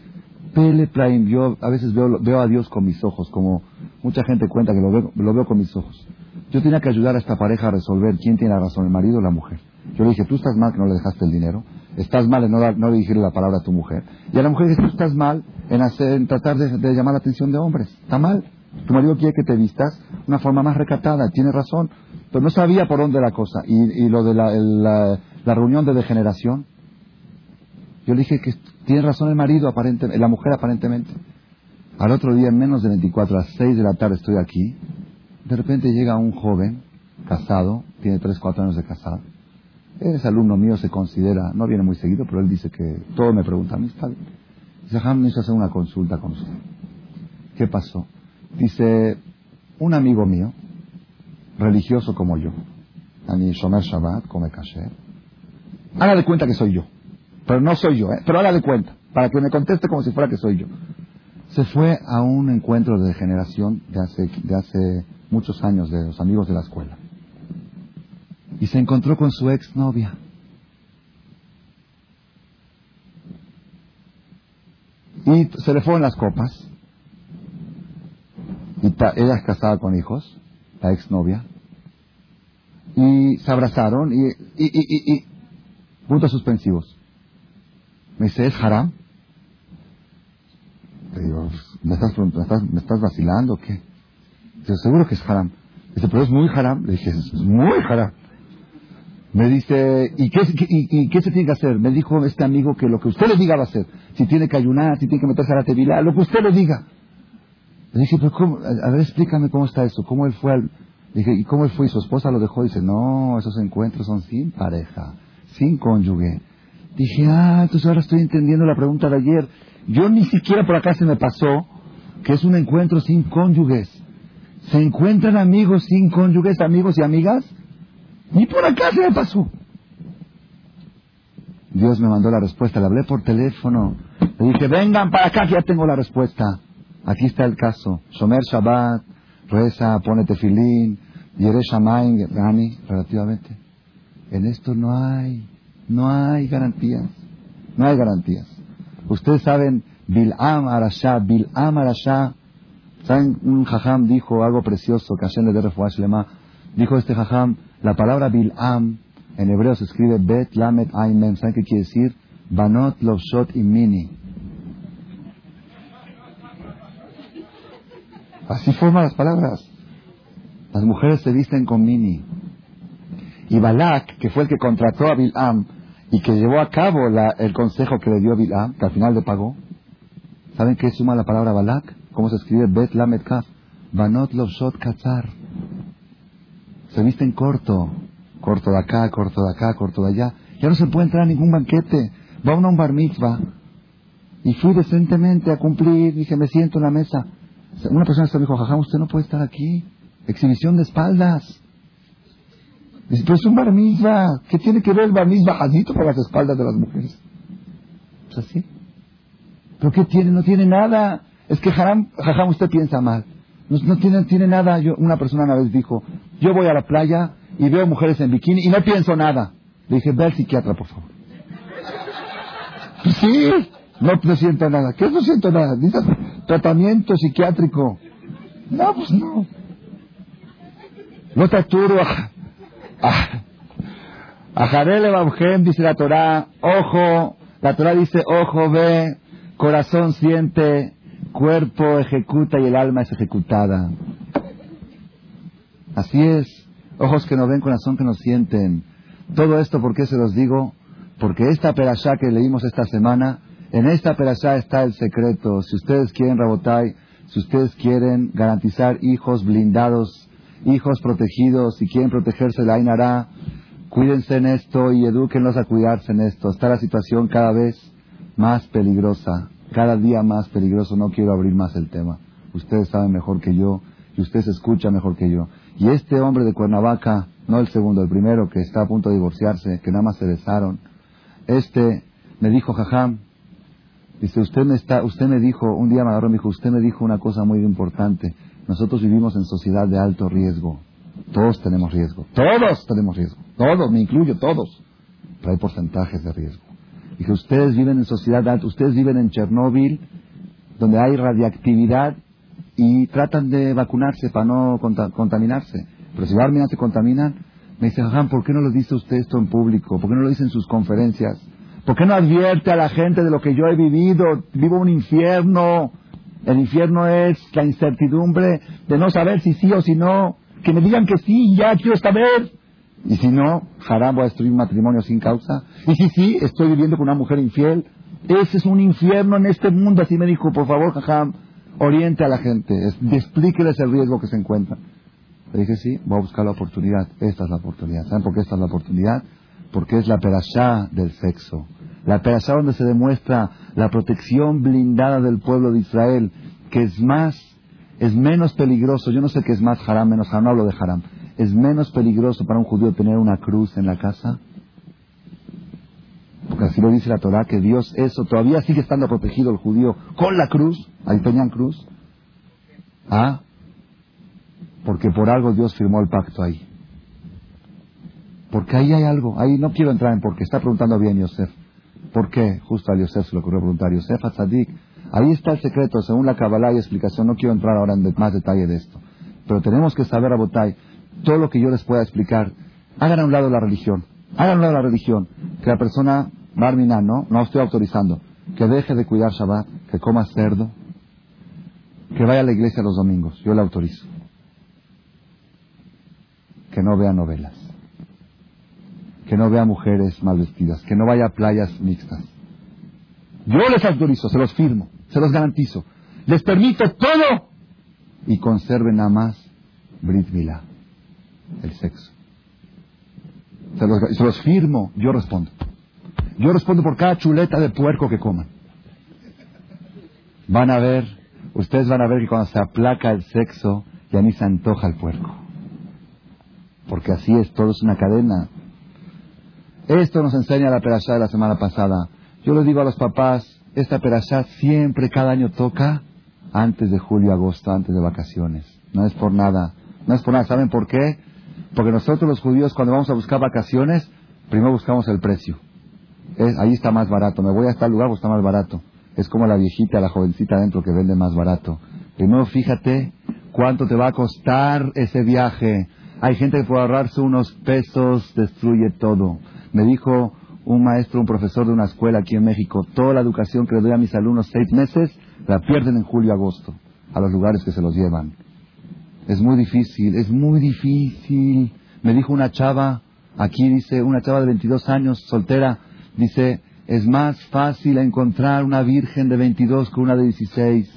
Pele Prime, yo a veces veo, veo a Dios con mis ojos, como mucha gente cuenta que lo veo, lo veo con mis ojos. Yo tenía que ayudar a esta pareja a resolver quién tiene la razón, el marido o la mujer. Yo le dije, tú estás mal que no le dejaste el dinero, estás mal en no, no le dijiste la palabra a tu mujer. Y a la mujer dice, tú estás mal en, hacer, en tratar de, llamar la atención de hombres. Está mal. Tu marido quiere que te vistas de una forma más recatada, tiene razón. Pero no sabía por dónde la cosa. Y, y lo de la reunión de degeneración. Yo le dije que tiene razón el marido, aparentemente, la mujer aparentemente. Al otro día, en menos de 24, a las 6 de la tarde estoy aquí. De repente llega un joven, casado, tiene 3, 4 años de casado. Es alumno mío, se considera, no viene muy seguido, pero él dice que todo me pregunta a mí, está bien. Dice, hacer una consulta con usted. ¿Qué pasó? Dice, un amigo mío, religioso como yo, a mi Shomer Shabbat, come kasher, haga de cuenta que soy yo. Pero no soy yo, ¿eh? pero de cuenta, para que me conteste como si fuera que soy yo. Se fue a un encuentro de generación de hace, de hace muchos años de los amigos de la escuela. Y se encontró con su ex novia. Y se le fueron las copas. Y ella es casada con hijos, la ex novia. Y se abrazaron y puntos suspensivos. Me dice, ¿es haram? Le digo, ¿me estás, me estás, me estás vacilando o qué? Dice, seguro que es haram. Dice, pero es muy haram. Le dije, es muy haram. Me dice, ¿y qué, y, qué se tiene que hacer? Me dijo este amigo que lo que usted le diga va a hacer. Si tiene que ayunar, si tiene que meterse a la tevilá, lo que usted le diga. Le dije, pero ¿cómo? A ver, explícame cómo está eso. ¿Cómo él fue al...? dije, ¿y cómo él fue? Y su esposa lo dejó. Dice, no, esos encuentros son sin pareja, sin cónyuge. Dije, ah, entonces ahora estoy entendiendo la pregunta de ayer. Yo ni siquiera por acá se me pasó que es un encuentro sin cónyuges. ¿Se encuentran amigos sin cónyuges, amigos y amigas? Ni por acá se me pasó. Dios me mandó la respuesta, le hablé por teléfono. Le dije, vengan para acá que ya tengo la respuesta. Aquí está el caso. Shomer Shabbat, reza, pone tefilín, yere Shamain, Gani, relativamente. En esto no hay, no hay garantías. No hay garantías. Ustedes saben, Bil'am Arashá, Bil'am Arashá. ¿Saben? Un jajam dijo algo precioso que Hashem le dé Dijo este jajam, la palabra Bil'am en hebreo se escribe Bet Lamet Aimem. ¿Saben qué quiere decir? Banot Lovshot Imini. Así forman las palabras. Las mujeres se visten con mini. Y Balak, que fue el que contrató a Bil'am y que llevó a cabo el consejo que le dio Bil'am, que al final le pagó, ¿saben qué suma la palabra Balak? ¿Cómo se escribe? Bet Lamet Kaf. Banot Lovshot Katzar. Se visten corto. Corto de acá, corto de acá, corto de allá. Ya no se puede entrar a ningún banquete. Va uno a un bar mitzvah. Y fui decentemente a cumplir. Dije, me siento en la mesa. Una persona me dijo, jajam, usted no puede estar aquí. Exhibición de espaldas. Dice, pero es un bar mitzvah. ¿Qué tiene que ver el bar mitzvah con las espaldas de las mujeres? Pues así. ¿Pero qué tiene? No tiene nada. Es que jajam, usted piensa mal. No, tiene, tiene nada. Yo, una persona una vez dijo, yo voy a la playa y veo mujeres en bikini y no pienso nada. Le dije, ve al psiquiatra, por favor. sí, no, siento nada. ¿Qué no siento nada? Dice, tratamiento psiquiátrico. No, pues no. No te aturo a, a, Jarele dice la Torah, ojo, la Torah dice, ojo ve, corazón siente, cuerpo ejecuta y el alma es ejecutada. Así es, ojos que no ven, corazón que no sienten. Todo esto, ¿por qué se los digo? Porque esta perashá que leímos esta semana en esta perashá está el secreto. Si ustedes quieren, Rabotai, si ustedes quieren garantizar hijos blindados, hijos protegidos, si quieren protegerse la Ainara, cuídense en esto y edúquenlos a cuidarse en esto. Está la situación cada vez más peligrosa, cada día más peligroso. No quiero abrir más el tema. Ustedes saben mejor que yo y ustedes escuchan mejor que yo. Y este hombre de Cuernavaca, no el segundo, el primero que está a punto de divorciarse, que nada más se besaron, este me dijo, jajam, Dice, usted me, está, usted me dijo, un día me agarró me dijo, usted me dijo una cosa muy importante. Nosotros vivimos en sociedad de alto riesgo. Todos tenemos riesgo. Todos tenemos riesgo. Todos, me incluyo, todos. Pero hay porcentajes de riesgo. Dije, ustedes viven en sociedad de alto, ustedes viven en Chernóbil, donde hay radiactividad y tratan de vacunarse para no contaminarse. Pero si Barminan se contaminan, me dice, Jajam, ¿por qué no lo dice usted esto en público? ¿Por qué no lo dice en sus conferencias? ¿Por qué no advierte a la gente de lo que yo he vivido? Vivo un infierno. El infierno es la incertidumbre de no saber si sí o si no. Que me digan que sí, ya quiero saber. Y si no, haram, voy a destruir un matrimonio sin causa. Y si sí, estoy viviendo con una mujer infiel. Ese es un infierno en este mundo. Así me dijo, por favor, jajam, oriente a la gente. Explíqueles el riesgo que se encuentran. Le dije, sí, voy a buscar la oportunidad. Esta es la oportunidad. ¿Saben por qué esta es la oportunidad? Porque es la perashá del sexo. La perashá donde se demuestra la protección blindada del pueblo de Israel, que es más, es menos peligroso, yo no sé qué es más haram, menos haram, no hablo de haram, es menos peligroso para un judío tener una cruz en la casa. Porque así lo dice la Torah, que Dios eso, todavía sigue estando protegido el judío con la cruz, ahí tenían cruz. ¿Ah? Porque por algo Dios firmó el pacto ahí. Porque ahí hay algo, ahí no quiero entrar en porque está preguntando bien Yosef. ¿Por qué? Justo a Yosef se le ocurrió preguntar. Yosef Tzadik, ahí está el secreto, según la Kabbalah y explicación. No quiero entrar ahora en más detalle de esto. Pero tenemos que saber, a Botay, todo lo que yo les pueda explicar. Hagan a un lado la religión. Hagan a un lado la religión. Que la persona, Barmina, no, no estoy autorizando. Que deje de cuidar Shabbat, que coma cerdo, que vaya a la iglesia los domingos. Yo le autorizo. Que no vea novelas. Que no vea mujeres mal vestidas, que no vaya a playas mixtas. Yo les autorizo, se los firmo, se los garantizo. Les permito todo y conserven nada más Brit el sexo. Se los, se los firmo, yo respondo. Yo respondo por cada chuleta de puerco que coman. Van a ver, ustedes van a ver que cuando se aplaca el sexo, ya ni se antoja el puerco. Porque así es, todo es una cadena. Esto nos enseña la perashá de la semana pasada. Yo les digo a los papás, esta perashá siempre, cada año toca antes de julio, agosto, antes de vacaciones. No es por nada. No es por nada. ¿Saben por qué? Porque nosotros los judíos cuando vamos a buscar vacaciones, primero buscamos el precio. ahí está más barato. Me voy a tal lugar, pues está más barato. Es como la viejita, la jovencita adentro que vende más barato. Primero fíjate cuánto te va a costar ese viaje. Hay gente que por ahorrarse unos pesos destruye todo. Me dijo un maestro, un profesor de una escuela aquí en México, toda la educación que le doy a mis alumnos seis meses, la pierden en julio agosto, a los lugares que se los llevan. Es muy difícil, es muy difícil. Me dijo una chava, aquí dice, una chava de 22 años, soltera, dice, es más fácil encontrar una virgen de 22 que una de 16.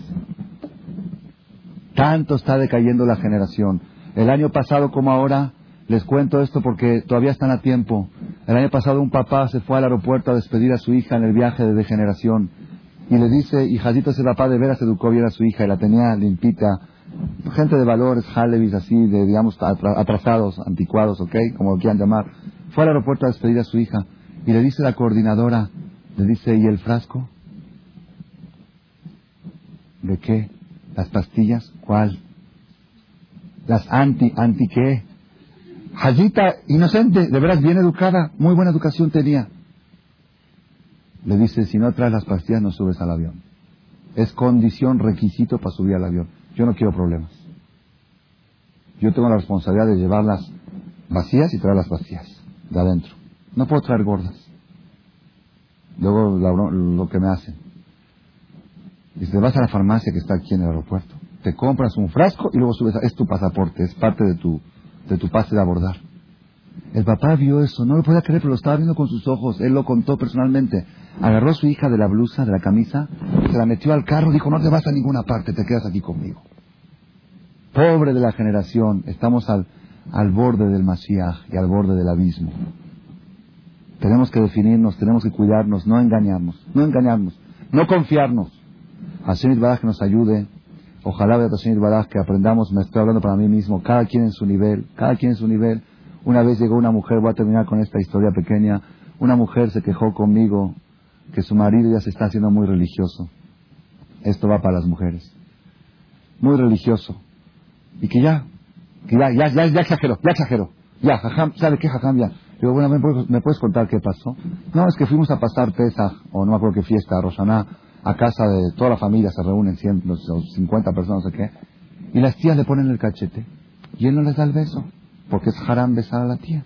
Tanto está decayendo la generación. El año pasado como ahora, les cuento esto porque todavía están a tiempo. El año pasado un papá se fue al aeropuerto a despedir a su hija en el viaje de degeneración. Y le dice, hijadito, ese papá de veras educó bien a su hija y la tenía limpita. Gente de valores, Halevis, así, de, digamos, atrasados, anticuados, ¿ok? Como lo quieran llamar. Fue al aeropuerto a despedir a su hija. Y le dice la coordinadora, le dice, ¿y el frasco? ¿De qué? ¿Las pastillas? ¿Cuál? ¿Las anti, anti qué? Hajita, inocente, de veras bien educada, muy buena educación tenía. Le dice, si no traes las pastillas no subes al avión. Es condición, requisito para subir al avión. Yo no quiero problemas. Yo tengo la responsabilidad de llevarlas vacías y traer las vacías de adentro. No puedo traer gordas. Luego lo que me hacen. Dice, vas a la farmacia que está aquí en el aeropuerto. Te compras un frasco y luego subes. A... Es tu pasaporte, es parte de tu, de tu pase de abordar. El papá vio eso, no lo podía creer, pero lo estaba viendo con sus ojos. Él lo contó personalmente. Agarró a su hija de la blusa, de la camisa, se la metió al carro, dijo, no te vas a ninguna parte, te quedas aquí conmigo. Pobre de la generación, estamos al, al borde del Mashiach y al borde del abismo. Tenemos que definirnos, tenemos que cuidarnos, no engañarnos, no engañarnos, no confiarnos. Hashem que nos ayude. Ojalá Hashem Baraj que aprendamos, me estoy hablando para mí mismo, cada quien en su nivel, cada quien en su nivel. Una vez llegó una mujer, voy a terminar con esta historia pequeña, una mujer se quejó conmigo que su marido ya se está haciendo muy religioso. Esto va para las mujeres. Muy religioso. Y que ya, que ya, ya, ya, ya exageró, ya exageró. Ya, jajam, ¿sabe qué jajam ya? Digo, bueno, ¿me puedes, contar qué pasó? No, es que fuimos a pasar Pesach, o no me acuerdo qué fiesta, Rosaná, a casa de toda la familia, se reúnen 100, 50 personas, sé qué, y las tías le ponen el cachete, y él no les da el beso, porque es haram besar a la tía.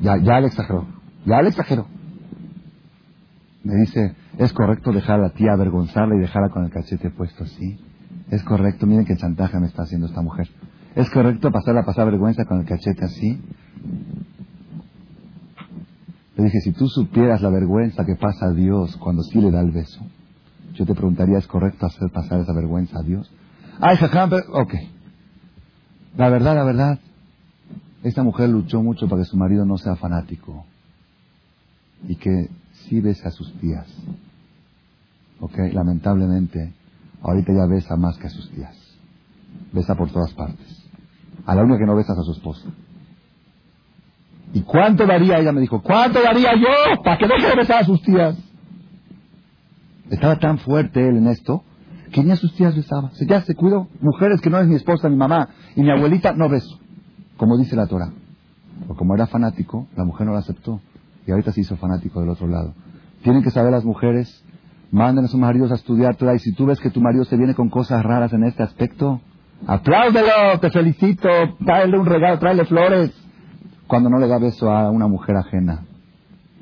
Ya, ya le exageró, ya le exageró. Me dice, ¿es correcto dejar a la tía avergonzarla y dejarla con el cachete puesto así? Es correcto, miren qué chantaje me está haciendo esta mujer. ¿Es correcto pasarla a pasar vergüenza con el cachete así? Le dije, si tú supieras la vergüenza que pasa a Dios cuando sí le da el beso, yo te preguntaría, ¿es correcto hacer pasar esa vergüenza a Dios? Ay, jajam, ok. La verdad, la verdad, esta mujer luchó mucho para que su marido no sea fanático y que sí bese a sus tías. Ok, lamentablemente, ahorita ya besa más que a sus tías. Besa por todas partes. A la única que no besa es a su esposa. ¿Y cuánto daría? Ella me dijo, ¿cuánto daría yo para que deje de besar a sus tías? Estaba tan fuerte él en esto que ni a sus tías besaba. Se, ya se cuidó. Mujeres que no es mi esposa, mi mamá y mi abuelita, no beso. Como dice la Torah. O como era fanático, la mujer no la aceptó. Y ahorita se hizo fanático del otro lado. Tienen que saber las mujeres, manden a sus maridos a estudiar Torah. Y si tú ves que tu marido se viene con cosas raras en este aspecto, apláudelo, te felicito, tráele un regalo, tráele flores cuando no le da beso a una mujer ajena.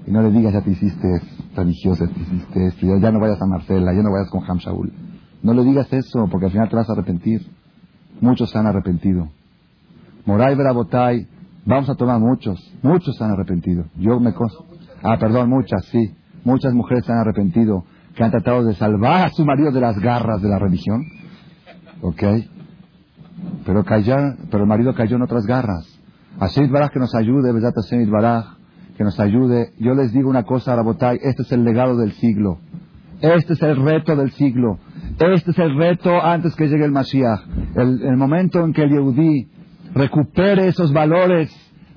Y no le digas, ya te hiciste religiosa, te hiciste esto, ya, no vayas a Marcela, ya no vayas con Ham Shaul. No le digas eso, porque al final te vas a arrepentir. Muchos se han arrepentido. Moray Brabotay, Vamos a tomar muchos, muchos se han arrepentido. Yo me Ah, perdón, muchas, sí. Muchas mujeres se han arrepentido que han tratado de salvar a su marido de las garras de la religión. ¿Ok? Pero, pero el marido cayó en otras garras. Hashem Baraj que nos ayude, ¿verdad? Hashem Baraj que nos ayude. Yo les digo una cosa, Rabotay, este es el legado del siglo. Este es el reto del siglo. Este es el reto antes que llegue el Mashiach. El, momento en que el Yehudí recupere esos valores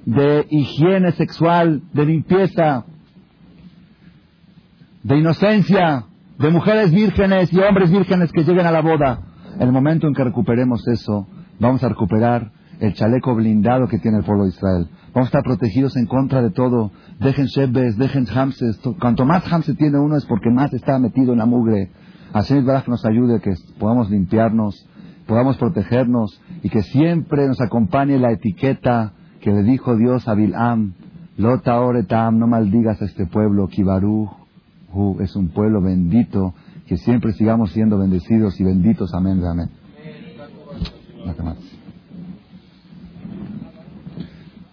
de higiene sexual, de limpieza, de inocencia, de mujeres vírgenes y hombres vírgenes que lleguen a la boda. El momento en que recuperemos eso, vamos a recuperar el chaleco blindado que tiene el pueblo de Israel. Vamos a estar protegidos en contra de todo. Dejen Shebes, dejen Hamses. Cuanto más Hamses tiene uno es porque más está metido en la mugre. Así Baraj nos ayude que podamos limpiarnos, podamos protegernos y que siempre nos acompañe la etiqueta que le dijo Dios a Bil'am. Lota oretam, no maldigas a este pueblo. Kibaru es un pueblo bendito. Que siempre sigamos siendo bendecidos y benditos. Amén. Amén.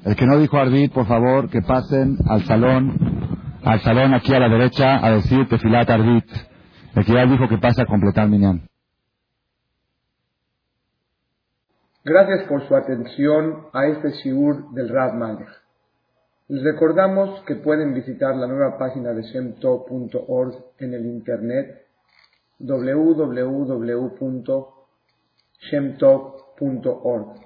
El que no dijo Arbit, por favor, que pasen al salón, al salón aquí a la derecha a decir Tefilat Arbit. El que ya dijo que pase a completar Minyan. Gracias por su atención a este shiur del Rad Malech. Les recordamos que pueden visitar la nueva página de shemtov.org en el internet www.shemtov.org.